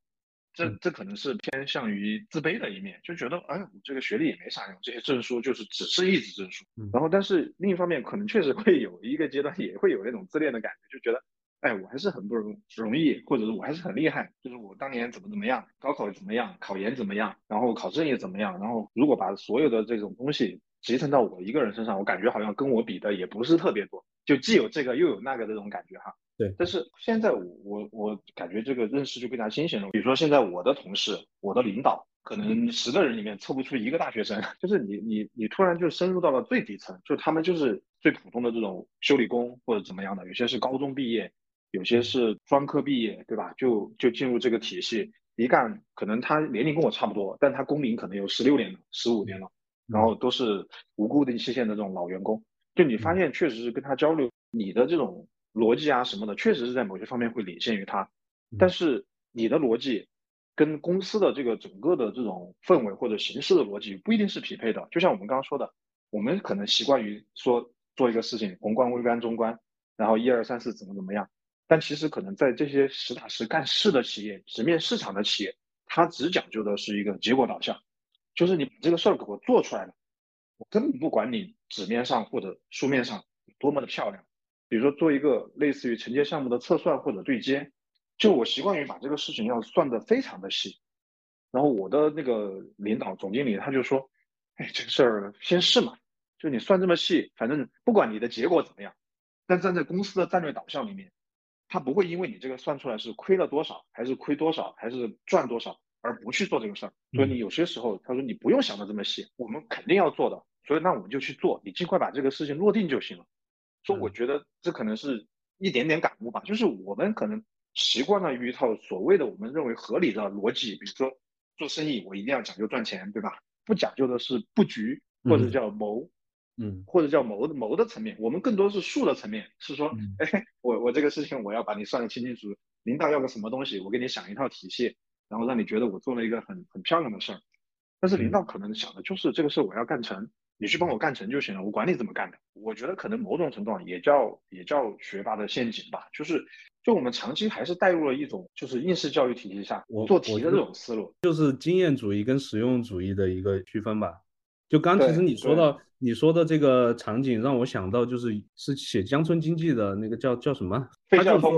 这这可能是偏向于自卑的一面，就觉得哎，我这个学历也没啥用，这些证书就是只是一纸证书。然后，但是另一方面，可能确实会有一个阶段，也会有那种自恋的感觉，就觉得，哎，我还是很不容容易，或者是我还是很厉害，就是我当年怎么怎么样，高考怎么样，考研怎么样，然后考证也怎么样，然后如果把所有的这种东西集成到我一个人身上，我感觉好像跟我比的也不是特别多，就既有这个又有那个这种感觉哈。对，但是现在我我我感觉这个认识就更加清醒了。比如说现在我的同事、我的领导，可能十个人里面凑不出一个大学生，<laughs> 就是你你你突然就深入到了最底层，就他们就是最普通的这种修理工或者怎么样的，有些是高中毕业，有些是专科毕业，对吧？就就进入这个体系，一干可能他年龄跟我差不多，但他工龄可能有十六年了、十五年了，然后都是无固定期限的这种老员工，就你发现确实是跟他交流，你的这种。逻辑啊什么的，确实是在某些方面会领先于他，但是你的逻辑跟公司的这个整个的这种氛围或者形式的逻辑不一定是匹配的。就像我们刚刚说的，我们可能习惯于说做一个事情宏观、微观、中观，然后一二三四怎么怎么样，但其实可能在这些实打实干事的企业、直面市场的企业，它只讲究的是一个结果导向，就是你把这个事儿给我做出来了，我根本不管你纸面上或者书面上多么的漂亮。比如说做一个类似于承接项目的测算或者对接，就我习惯于把这个事情要算得非常的细，然后我的那个领导总经理他就说，哎，这个事儿先试嘛，就你算这么细，反正不管你的结果怎么样，但站在公司的战略导向里面，他不会因为你这个算出来是亏了多少，还是亏多少，还是赚多少，而不去做这个事儿。所以你有些时候他说你不用想的这么细，我们肯定要做的，所以那我们就去做，你尽快把这个事情落定就行了。所以我觉得这可能是一点点感悟吧，就是我们可能习惯了于一套所谓的我们认为合理的逻辑，比如说做生意我一定要讲究赚钱，对吧？不讲究的是布局或者叫谋，嗯，或者叫谋的谋的层面，我们更多是术的层面，是说，哎，我我这个事情我要把你算得清清楚楚，领导要个什么东西，我给你想一套体系，然后让你觉得我做了一个很很漂亮的事儿，但是领导可能想的就是这个事我要干成。你去帮我干成就行了，我管你怎么干的。我觉得可能某种程度上也叫也叫学霸的陷阱吧，就是就我们长期还是带入了一种就是应试教育体系下做题的这种思路，就是经验主义跟实用主义的一个区分吧。就刚其实你说到你说的这个场景，让我想到就是是写乡村经济的那个叫叫什么？费孝通。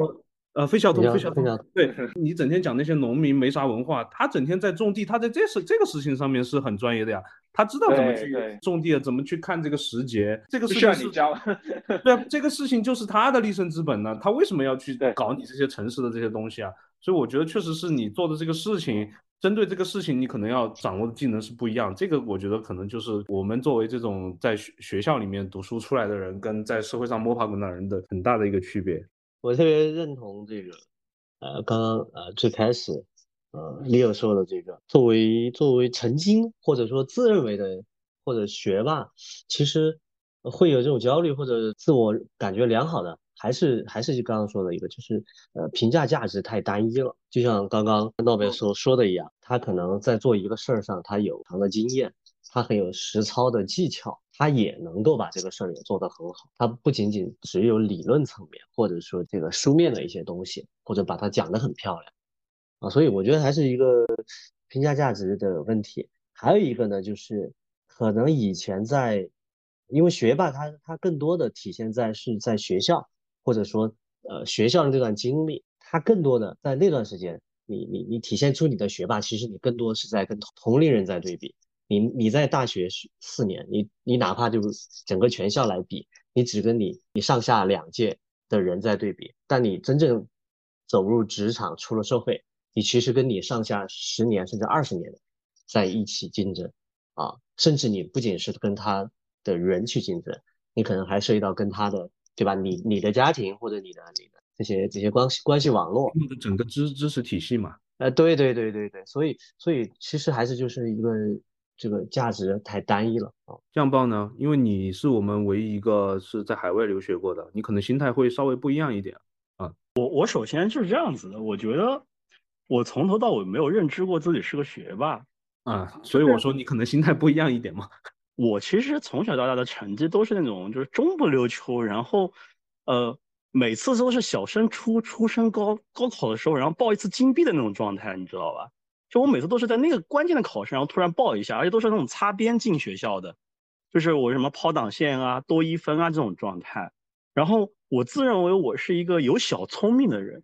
呃，费孝通，费孝通，对你整天讲那些农民没啥文化，他整天在种地，他在这事这个事情上面是很专业的呀，他知道怎么去种地，怎么去看这个时节，这个事情是，对啊，这个事情就是他的立身之本呢，他为什么要去搞你这些城市的这些东西啊？所以我觉得确实是你做的这个事情，针对这个事情，你可能要掌握的技能是不一样，这个我觉得可能就是我们作为这种在学学校里面读书出来的人，跟在社会上摸爬滚打人的很大的一个区别。我特别认同这个，呃，刚刚呃最开始，呃，Leo 说的这个，作为作为曾经或者说自认为的或者学霸，其实会有这种焦虑或者自我感觉良好的，还是还是就刚刚说的一个，就是呃评价价值太单一了，就像刚刚诺贝尔所说的一样，他可能在做一个事儿上，他有长的经验。他很有实操的技巧，他也能够把这个事儿也做得很好。他不仅仅只有理论层面，或者说这个书面的一些东西，或者把它讲得很漂亮啊。所以我觉得还是一个评价价值的问题。还有一个呢，就是可能以前在，因为学霸他他更多的体现在是在学校，或者说呃学校的这段经历，他更多的在那段时间，你你你体现出你的学霸，其实你更多是在跟同龄人在对比。你你在大学四年，你你哪怕就是整个全校来比，你只跟你你上下两届的人在对比，但你真正走入职场出了社会，你其实跟你上下十年甚至二十年在一起竞争啊，甚至你不仅是跟他的人去竞争，你可能还涉及到跟他的对吧？你你的家庭或者你的你的这些这些关系关系网络，整个知知识体系嘛。呃，对对对对对，所以所以其实还是就是一个。这个价值太单一了啊！酱爆呢？因为你是我们唯一一个是在海外留学过的，你可能心态会稍微不一样一点啊。我我首先就是这样子的，我觉得我从头到尾没有认知过自己是个学霸啊，所以我说你可能心态不一样一点嘛。我其实从小到大的成绩都是那种就是中不溜秋，然后呃每次都是小升初、初升高，高考的时候然后报一次金币的那种状态，你知道吧？就我每次都是在那个关键的考试，然后突然报一下，而且都是那种擦边进学校的，就是我什么抛档线啊、多一分啊这种状态。然后我自认为我是一个有小聪明的人，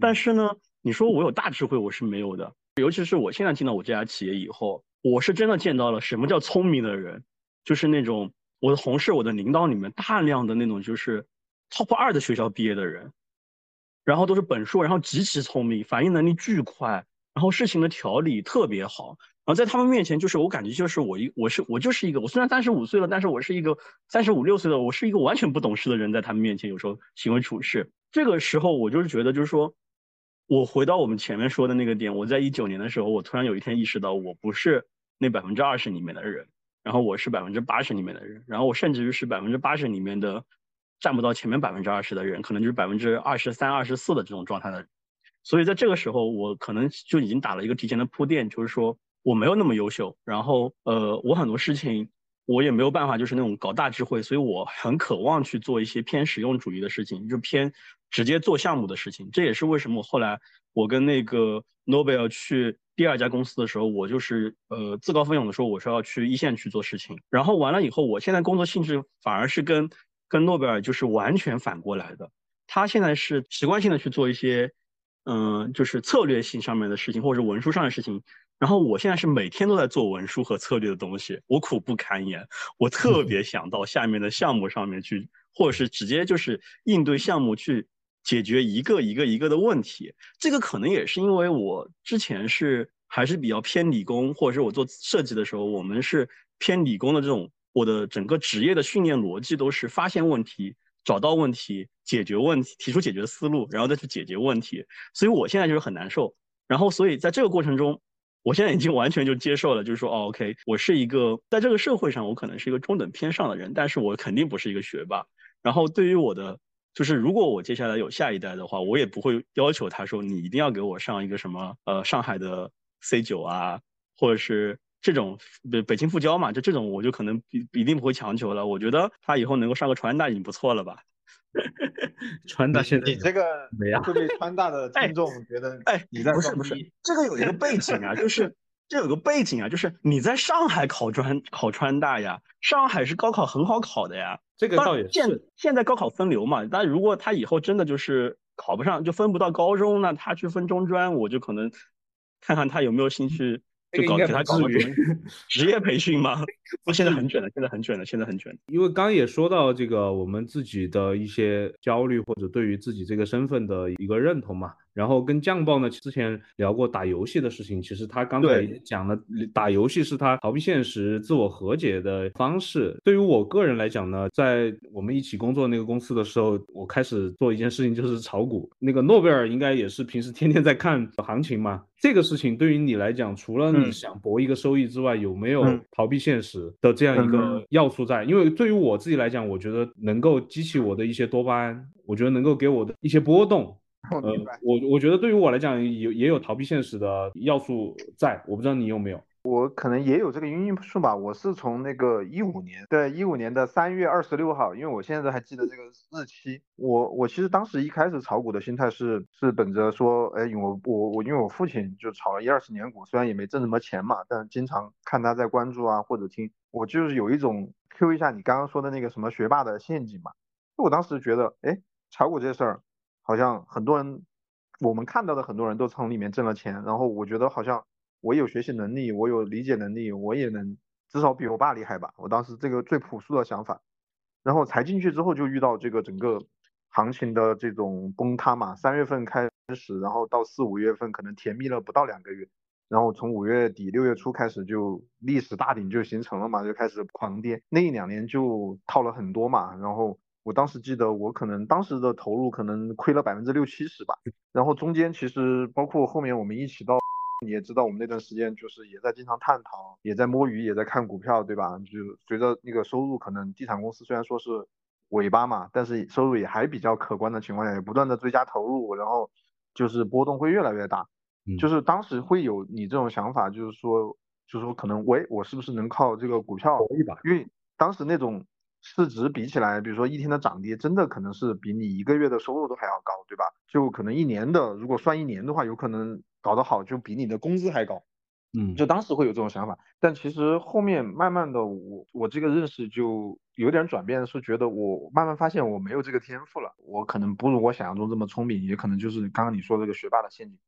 但是呢，你说我有大智慧，我是没有的。尤其是我现在进到我这家企业以后，我是真的见到了什么叫聪明的人，就是那种我的同事、我的领导里面大量的那种就是 top 二的学校毕业的人，然后都是本硕，然后极其聪明，反应能力巨快。然后事情的条理特别好，然后在他们面前，就是我感觉就是我一我是我就是一个我虽然三十五岁了，但是我是一个三十五六岁的，我是一个完全不懂事的人，在他们面前有时候行为处事，这个时候我就是觉得就是说，我回到我们前面说的那个点，我在一九年的时候，我突然有一天意识到我不是那百分之二十里面的人，然后我是百分之八十里面的人，然后我甚至于是百分之八十里面的占不到前面百分之二十的人，可能就是百分之二十三、二十四的这种状态的。所以在这个时候，我可能就已经打了一个提前的铺垫，就是说我没有那么优秀，然后呃，我很多事情我也没有办法，就是那种搞大智慧，所以我很渴望去做一些偏实用主义的事情，就偏直接做项目的事情。这也是为什么后来我跟那个 Nobel 去第二家公司的时候，我就是呃自告奋勇的说我是要去一线去做事情。然后完了以后，我现在工作性质反而是跟跟诺贝尔就是完全反过来的，他现在是习惯性的去做一些。嗯，就是策略性上面的事情，或者是文书上的事情。然后我现在是每天都在做文书和策略的东西，我苦不堪言。我特 <laughs> 别想到下面的项目上面去，或者是直接就是应对项目去解决一个一个一个的问题。这个可能也是因为我之前是还是比较偏理工，或者是我做设计的时候，我们是偏理工的这种，我的整个职业的训练逻辑都是发现问题。找到问题，解决问题，提出解决思路，然后再去解决问题。所以我现在就是很难受。然后，所以在这个过程中，我现在已经完全就接受了，就是说，哦，OK，我是一个在这个社会上，我可能是一个中等偏上的人，但是我肯定不是一个学霸。然后，对于我的，就是如果我接下来有下一代的话，我也不会要求他说，你一定要给我上一个什么，呃，上海的 C 九啊，或者是。这种北北京复交嘛，就这种我就可能一一定不会强求了。我觉得他以后能够上个川大已经不错了吧。川大现在你这个会被川大的听众觉得哎，你在不是不是这个有一个背景啊，就是这有个背景啊，就是你在上海考专考川大呀，上海是高考很好考的呀。这个倒也是。现现在高考分流嘛，但如果他以后真的就是考不上，就分不到高中，那他去分中专，我就可能看看他有没有兴趣。就搞给他搞个职业培训 <laughs> 吗？现在很卷了，现在很卷了，现在很卷。因为刚刚也说到这个，我们自己的一些焦虑或者对于自己这个身份的一个认同嘛。然后跟酱爆呢之前聊过打游戏的事情，其实他刚才也讲了，打游戏是他逃避现实、自我和解的方式。对于我个人来讲呢，在我们一起工作那个公司的时候，我开始做一件事情，就是炒股。那个诺贝尔应该也是平时天天在看行情嘛。这个事情对于你来讲，除了你想博一个收益之外，有没有逃避现实的这样一个要素在？因为对于我自己来讲，我觉得能够激起我的一些多巴胺，我觉得能够给我的一些波动。呃，我我觉得对于我来讲，有也有逃避现实的要素在，我不知道你有没有。我可能也有这个因素吧。我是从那个一五年，对一五年的三月二十六号，因为我现在还记得这个日期。我我其实当时一开始炒股的心态是是本着说，哎，我我我因为我父亲就炒了一二十年股，虽然也没挣什么钱嘛，但经常看他在关注啊或者听，我就是有一种 Q 一下你刚刚说的那个什么学霸的陷阱嘛。我当时觉得，哎，炒股这事儿。好像很多人，我们看到的很多人都从里面挣了钱，然后我觉得好像我有学习能力，我有理解能力，我也能至少比我爸厉害吧。我当时这个最朴素的想法，然后才进去之后就遇到这个整个行情的这种崩塌嘛。三月份开始，然后到四五月份可能甜蜜了不到两个月，然后从五月底六月初开始就历史大顶就形成了嘛，就开始狂跌。那一两年就套了很多嘛，然后。我当时记得，我可能当时的投入可能亏了百分之六七十吧。然后中间其实包括后面我们一起到，你也知道我们那段时间就是也在经常探讨，也在摸鱼，也在看股票，对吧？就随着那个收入，可能地产公司虽然说是尾巴嘛，但是收入也还比较可观的情况下，也不断的追加投入，然后就是波动会越来越大。就是当时会有你这种想法，就是说就是说可能喂，我是不是能靠这个股票一把？因为当时那种市值比起来，比如说一天的涨跌，真的可能是比你一个月的收入都还要高，对吧？就可能一年的，如果算一年的话，有可能搞得好就比你的工资还高。嗯，就当时会有这种想法，但其实后面慢慢的，我我这个认识就有点转变，是觉得我慢慢发现我没有这个天赋了，我可能不如我想象中这么聪明，也可能就是刚刚你说这个学霸的陷阱。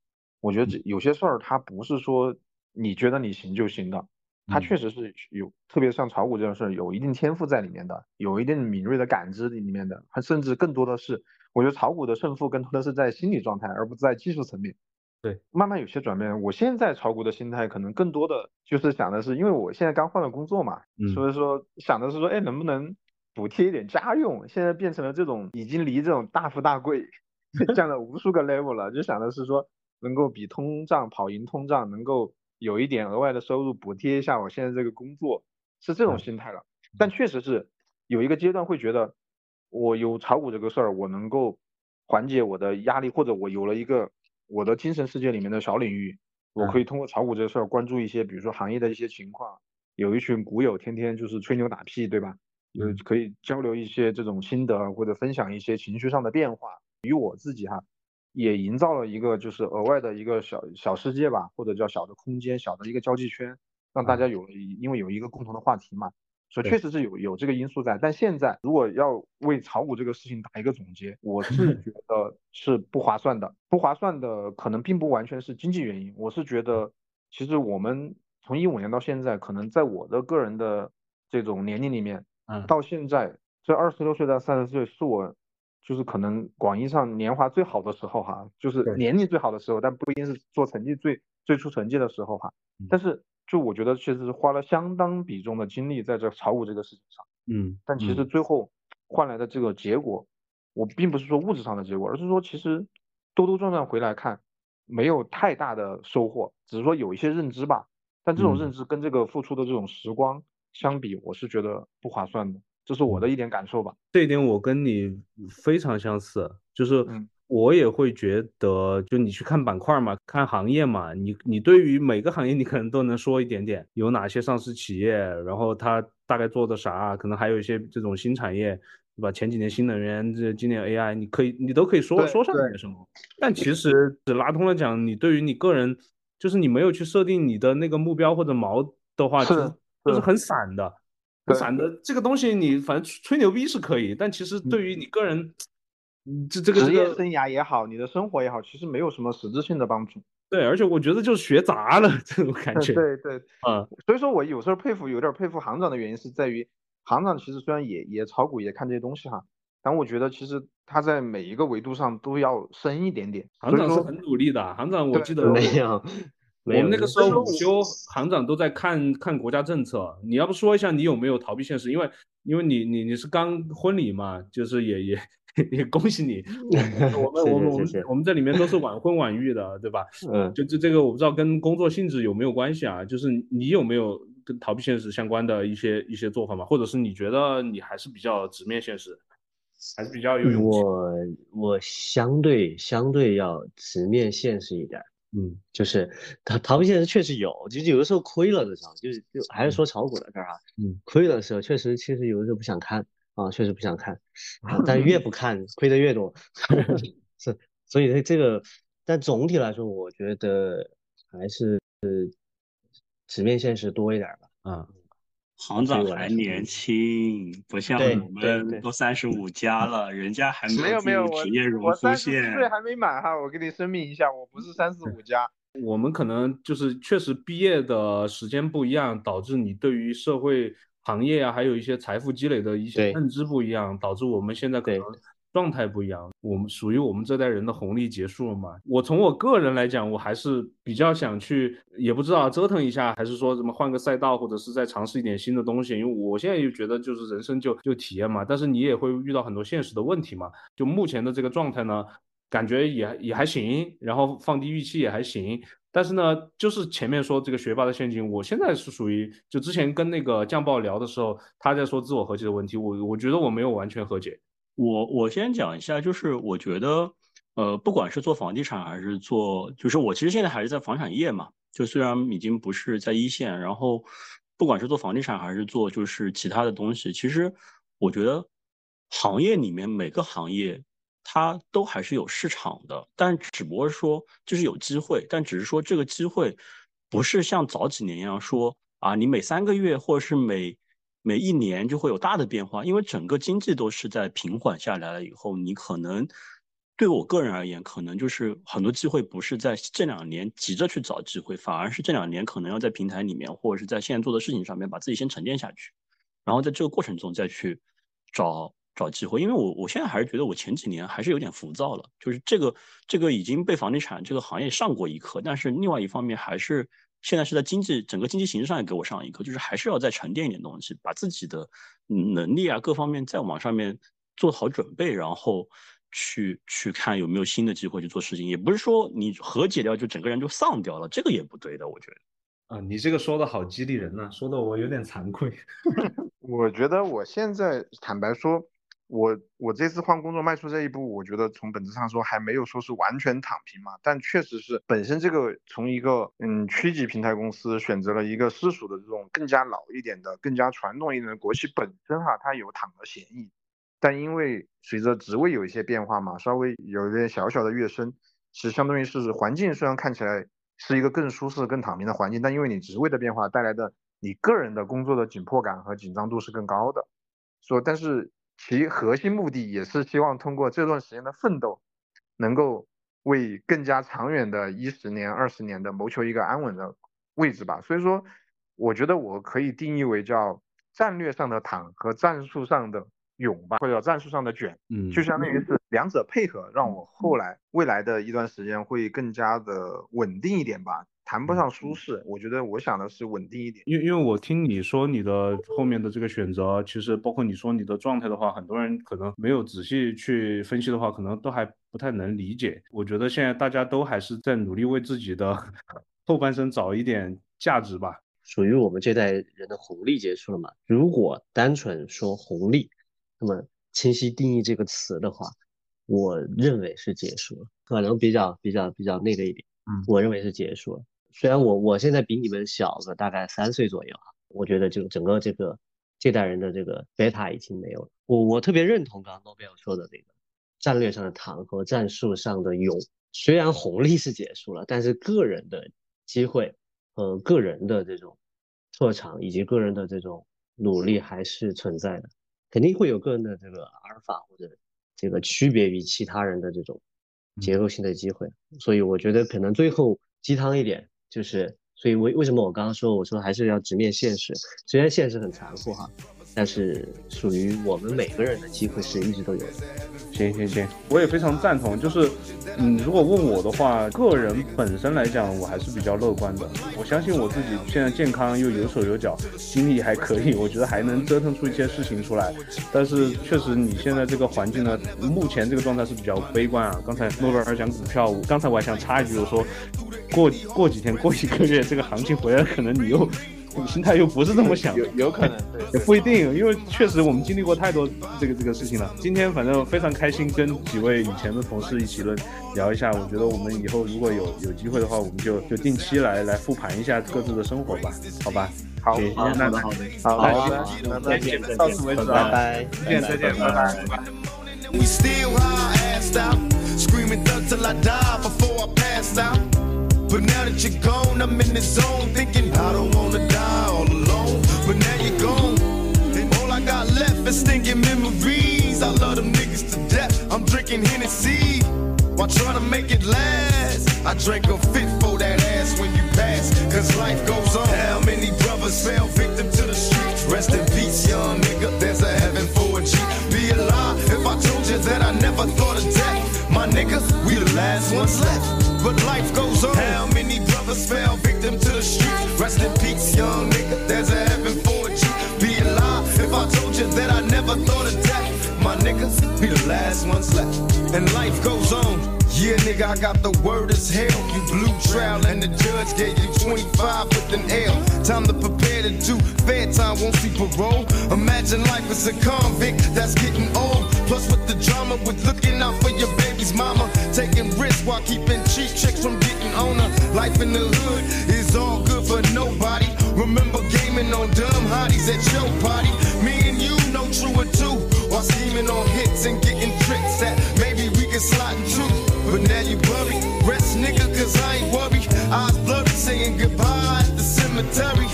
我觉得这有些事儿它不是说你觉得你行就行的，它确实是有，特别像炒股这种事儿，有一定天赋在里面的，有一定敏锐的感知里面的，它甚至更多的是，我觉得炒股的胜负更多的是在心理状态，而不是在技术层面。对，慢慢有些转变。我现在炒股的心态可能更多的就是想的是，因为我现在刚换了工作嘛，嗯所以说想的是说，哎，能不能补贴一点家用？现在变成了这种已经离这种大富大贵 <laughs> 降了无数个 level 了，就想的是说，能够比通胀跑赢通胀，能够有一点额外的收入补贴一下我现在这个工作，是这种心态了。但确实是有一个阶段会觉得，我有炒股这个事儿，我能够缓解我的压力，或者我有了一个我的精神世界里面的小领域，我可以通过炒股这个事儿关注一些，比如说行业的一些情况，有一群股友天天就是吹牛打屁，对吧？有可以交流一些这种心得，或者分享一些情绪上的变化。与我自己哈，也营造了一个就是额外的一个小小世界吧，或者叫小的空间，小的一个交际圈，让大家有了一因为有一个共同的话题嘛。所以确实是有有这个因素在，但现在如果要为炒股这个事情打一个总结，我是 <laughs> 觉得是不划算的。不划算的可能并不完全是经济原因，我是觉得其实我们从一五年到现在，可能在我的个人的这种年龄里面，嗯。到现在这二十六岁到三十岁是我就是可能广义上年华最好的时候哈，就是年龄最好的时候，但不一定是做成绩最最出成绩的时候哈。嗯。但是就我觉得确实是花了相当比重的精力在这炒股这个事情上，嗯，但其实最后换来的这个结果，我并不是说物质上的结果，而是说其实兜兜转转回来看，没有太大的收获，只是说有一些认知吧。但这种嗯。认知跟这个付出的这种时光相比，我是觉得不划算的，这是我的一点感受吧。这一点我跟你非常相似，就是嗯我也会觉得，就你去看板块嘛，看行业嘛，你你对于每个行业你可能都能说一点点，有哪些上市企业，然后它大概做的啥，可能还有一些这种新产业，对吧？前几年新能源，这今年 AI，你可以你都可以说说上对点什么。但其实只拉通了讲，你对于你个人，就是你没有去设定你的那个目标或者锚的话，其是很散的。很散的这个东西，你反正吹吹牛逼是可以，但其实对于你个人，嗯这这个这个职业生涯也好，你的生活也好，其实没有什么实质性的帮助。对，而且我觉得就是学杂了 <laughs> 这种感觉。对对，嗯，所以说我有时候佩服，有点佩服行长的原因是在于，行长其实虽然也也炒股也看这些东西哈，但我觉得其实他在每一个维度上都要深一点点。行长是很努力的，行长我记得 <laughs> 我没有，我们那个时候午休，行长都在看看国家政策。你要不说一下你有没有逃避现实？因为因为你你你是刚婚礼嘛，就是也也也恭喜你。我们我们我们我们这里面都是晚婚晚育的，对吧？<laughs> 嗯，就这这个我不知道跟工作性质有没有关系啊？就是你有没有跟逃避现实相关的一些一些做法吗？或者是你觉得你还是比较直面现实，还是比较有勇气？我我相对相对要直面现实一点儿，嗯就是逃逃避现实确实有，就是有的时候亏了的时候，就是就还是说炒股的事儿啊，嗯，亏了的时候确实其实有的时候不想看啊，确实不想看，<laughs> 啊，但越不看亏的越多，<laughs> 是，所以这这个，但总体来说，我觉得还是直面现实多一点儿吧。啊，行长还年轻，不像我们都三十五加了，人家还 <laughs> 没有没有，我职业荣枯我三十线。岁还没满哈，我给你声明一下，我不是三十五加。我们可能就是确实毕业的时间不一样，导致你对于社会行业啊，还有一些财富积累的一些认知不一样，导致我们现在可能状态不一样。我们属于我们这代人的红利结束了嘛？我从我个人来讲，我还是比较想去，也不知道折腾一下，还是说什么换个赛道，或者是再尝试一点新的东西。因为我现在就觉得就是人生就就体验嘛，但是你也会遇到很多现实的问题嘛。就目前的这个状态呢，感觉也也还行，然后放低预期也还行。但是呢，就是前面说这个学霸的陷阱，我现在是属于就之前跟那个酱爆聊的时候，他在说自我和解的问题，我我觉得我没有完全和解。我我先讲一下，就是我觉得，呃，不管是做房地产还是做，就是我其实现在还是在房产业嘛，就虽然已经不是在一线，然后不管是做房地产还是做就是其他的东西，其实我觉得行业里面每个行业它都还是有市场的，但只不过说就是有机会，但只是说这个机会不是像早几年一样说啊，你每三个月或者是每每一年就会有大的变化，因为整个经济都是在平缓下来了以后，你可能。对我个人而言，可能就是很多机会不是在这两年急着去找机会，反而是这两年可能要在平台里面或者是在现在做的事情上面把自己先沉淀下去，然后在这个过程中再去找找机会。因为我我现在还是觉得我前几年还是有点浮躁了，就是这个这个已经被房地产这个行业上过一课，但是另外一方面还是现在是在经济整个经济形势上也给我上一课，就是还是要再沉淀一点东西，把自己的能力啊各方面再往上面做好准备，然后。去去看有没有新的机会去做事情，也不是说你和解掉就整个人就丧掉了，这个也不对的，我觉得。啊，你这个说的好激励人呐，说的我有点惭愧。<laughs> 我觉得我现在坦白说，我我这次换工作迈出这一步，我觉得从本质上说还没有说是完全躺平嘛，但确实是本身这个从一个嗯区级平台公司选择了一个私属的这种更加老一点的、更加传统一点的国企，本身哈它有躺的嫌疑。但因为随着职位有一些变化嘛，稍微有一点小小的跃升，其实相当于是环境虽然看起来是一个更舒适、更躺平的环境，但因为你职位的变化带来的你个人的工作的紧迫感和紧张度是更高的。说，但是其核心目的也是希望通过这段时间的奋斗，能够为更加长远的一十年、二十年的谋求一个安稳的位置吧。所以说，我觉得我可以定义为叫战略上的躺和战术上的。勇吧，或者战术上的卷，嗯，就相当于是两者配合，让我后来未来的一段时间会更加的稳定一点吧，谈不上舒适，我觉得我想的是稳定一点。因因为我听你说你的后面的这个选择，其实包括你说你的状态的话，很多人可能没有仔细去分析的话，可能都还不太能理解。我觉得现在大家都还是在努力为自己的 <laughs> 后半生找一点价值吧。属于我们这代人的红利结束了嘛？如果单纯说红利。那么清晰定义这个词的话，我认为是结束了，可能比较比较比较那个一点。嗯，我认为是结束了。虽然我我现在比你们小个大概三岁左右啊，我觉得就整个这个这代人的这个贝塔已经没有了。我我特别认同刚刚诺贝尔说的那个战略上的糖和战术上的勇。虽然红利是结束了，但是个人的机会和个人的这种特长以及个人的这种努力还是存在的。肯定会有个人的这个阿尔法或者这个区别于其他人的这种结构性的机会，所以我觉得可能最后鸡汤一点就是，所以为为什么我刚刚说我说还是要直面现实，虽然现实很残酷哈。但是属于我们每个人的机会是一直都有的。行行行，我也非常赞同。就是，嗯，如果问我的话，个人本身来讲，我还是比较乐观的。我相信我自己现在健康又有手有脚，精力还可以，我觉得还能折腾出一些事情出来。但是确实，你现在这个环境呢，目前这个状态是比较悲观啊。刚才诺贝尔讲股票，刚才我还想插一句，我说过过几天、过一个月，这个行情回来，可能你又。心态又不是这么想，有有可能，也不一定，因为确实我们经历过太多这个这个事情了。今天反正非常开心，跟几位以前的同事一起论聊一下。我觉得我们以后如果有有机会的话，我们就就定期来来复盘一下各自的生活吧，好吧？好，那好的，好，好的，再见，到此为止，拜拜，再见，再见，拜拜。But now that you're gone, I'm in the zone thinking I don't wanna die all alone. But now you're gone, and all I got left is stinking memories. I love them niggas to death. I'm drinking Hennessy while trying to make it last. I drank a fit for that ass when you pass, cause life goes on. How many brothers fell victim to the streets? Rest in peace, young nigga. There's a heaven for a G. Be a lie if I told you that I never thought of death. My nigga, we the last ones left but life goes on. How many brothers fell victim to the streets? Rest in peace, young nigga. There's a heaven for a G. Be alive if I told you that I never thought of death. My niggas, be the last ones left. And life goes on. Yeah, nigga, I got the word as hell. You blew trial and the judge gave you 25 with an L. Time to prepare to do fair time, won't see parole. Imagine life as a convict that's getting old. Plus with the drama drama with looking out for your baby's mama. Taking risks while keeping Life in the hood is all good for nobody. Remember gaming on dumb hotties at your party. Me and you know true or two. While scheming on hits and getting tricks that maybe we can slide into. But now you worry. Rest nigga, cause I ain't worried. Eyes blurry saying goodbye at the cemetery.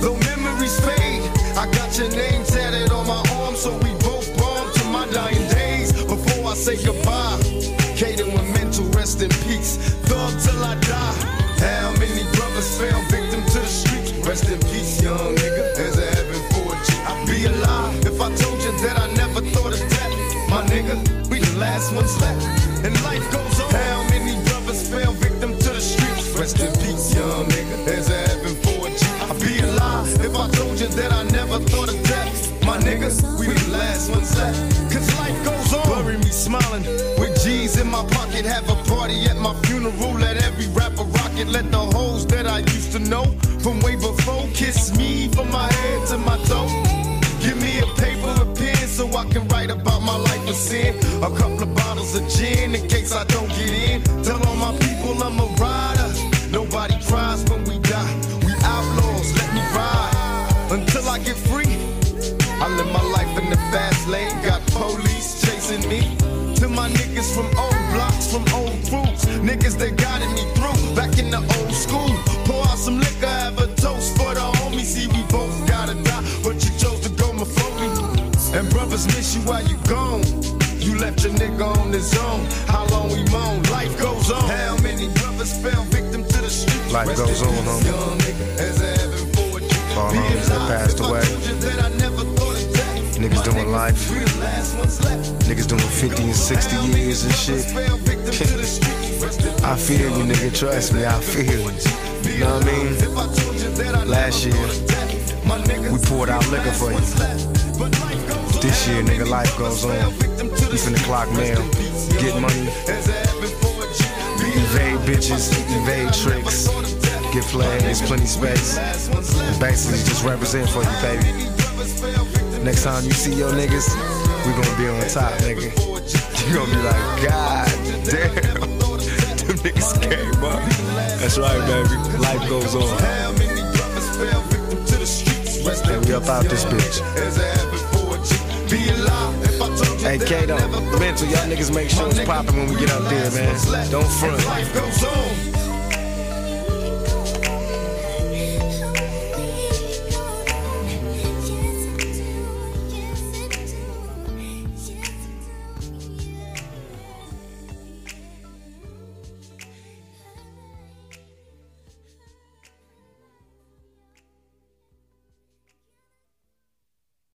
Though memories fade, I got your name tatted on my arm, so we both bomb to my dying days. Before I say goodbye, Rest in peace, young nigga. There's a heaven for a G. I'd be a lie if I told you that I never thought of death. My nigga, we the last ones left. And life goes on. How many brothers fell victim to the streets? Rest in peace, young nigga. There's a heaven for a G. I'd be a lie if I told you that I never thought of death. My niggas, we the last ones left. Cause life goes on. Bury me smiling with G's in my pocket. Have a party at my funeral. Let every rapper rock it. Let the hoes that I used to know from way A couple of bottles of gin in case I don't get in. Nigga on his own. How long we moan? Life goes on. How many brothers fell victim to the streets? Life goes on, homie. young nigga, as a heaven for a G. All Be homies that passed away. told you that I never thought of death. Niggas doing life. we the last ones left. Niggas doing 50 and 60 years and shit. I feel you, nigga. Trust me, I feel you. You know what I mean? Last year, we poured out liquor for you. This year, nigga, life goes on. We finna clock mail, get money, evade bitches, evade tricks, get flags, plenty space. Basically just represent for you, baby. Next time you see your niggas, we gonna be on top, nigga. You gonna be like, God damn, them niggas came up. That's right, baby. Life goes on. And we up out this bitch. Hey, Kato, mental, y'all niggas make sure it's popping when we get up there, man. Don't front.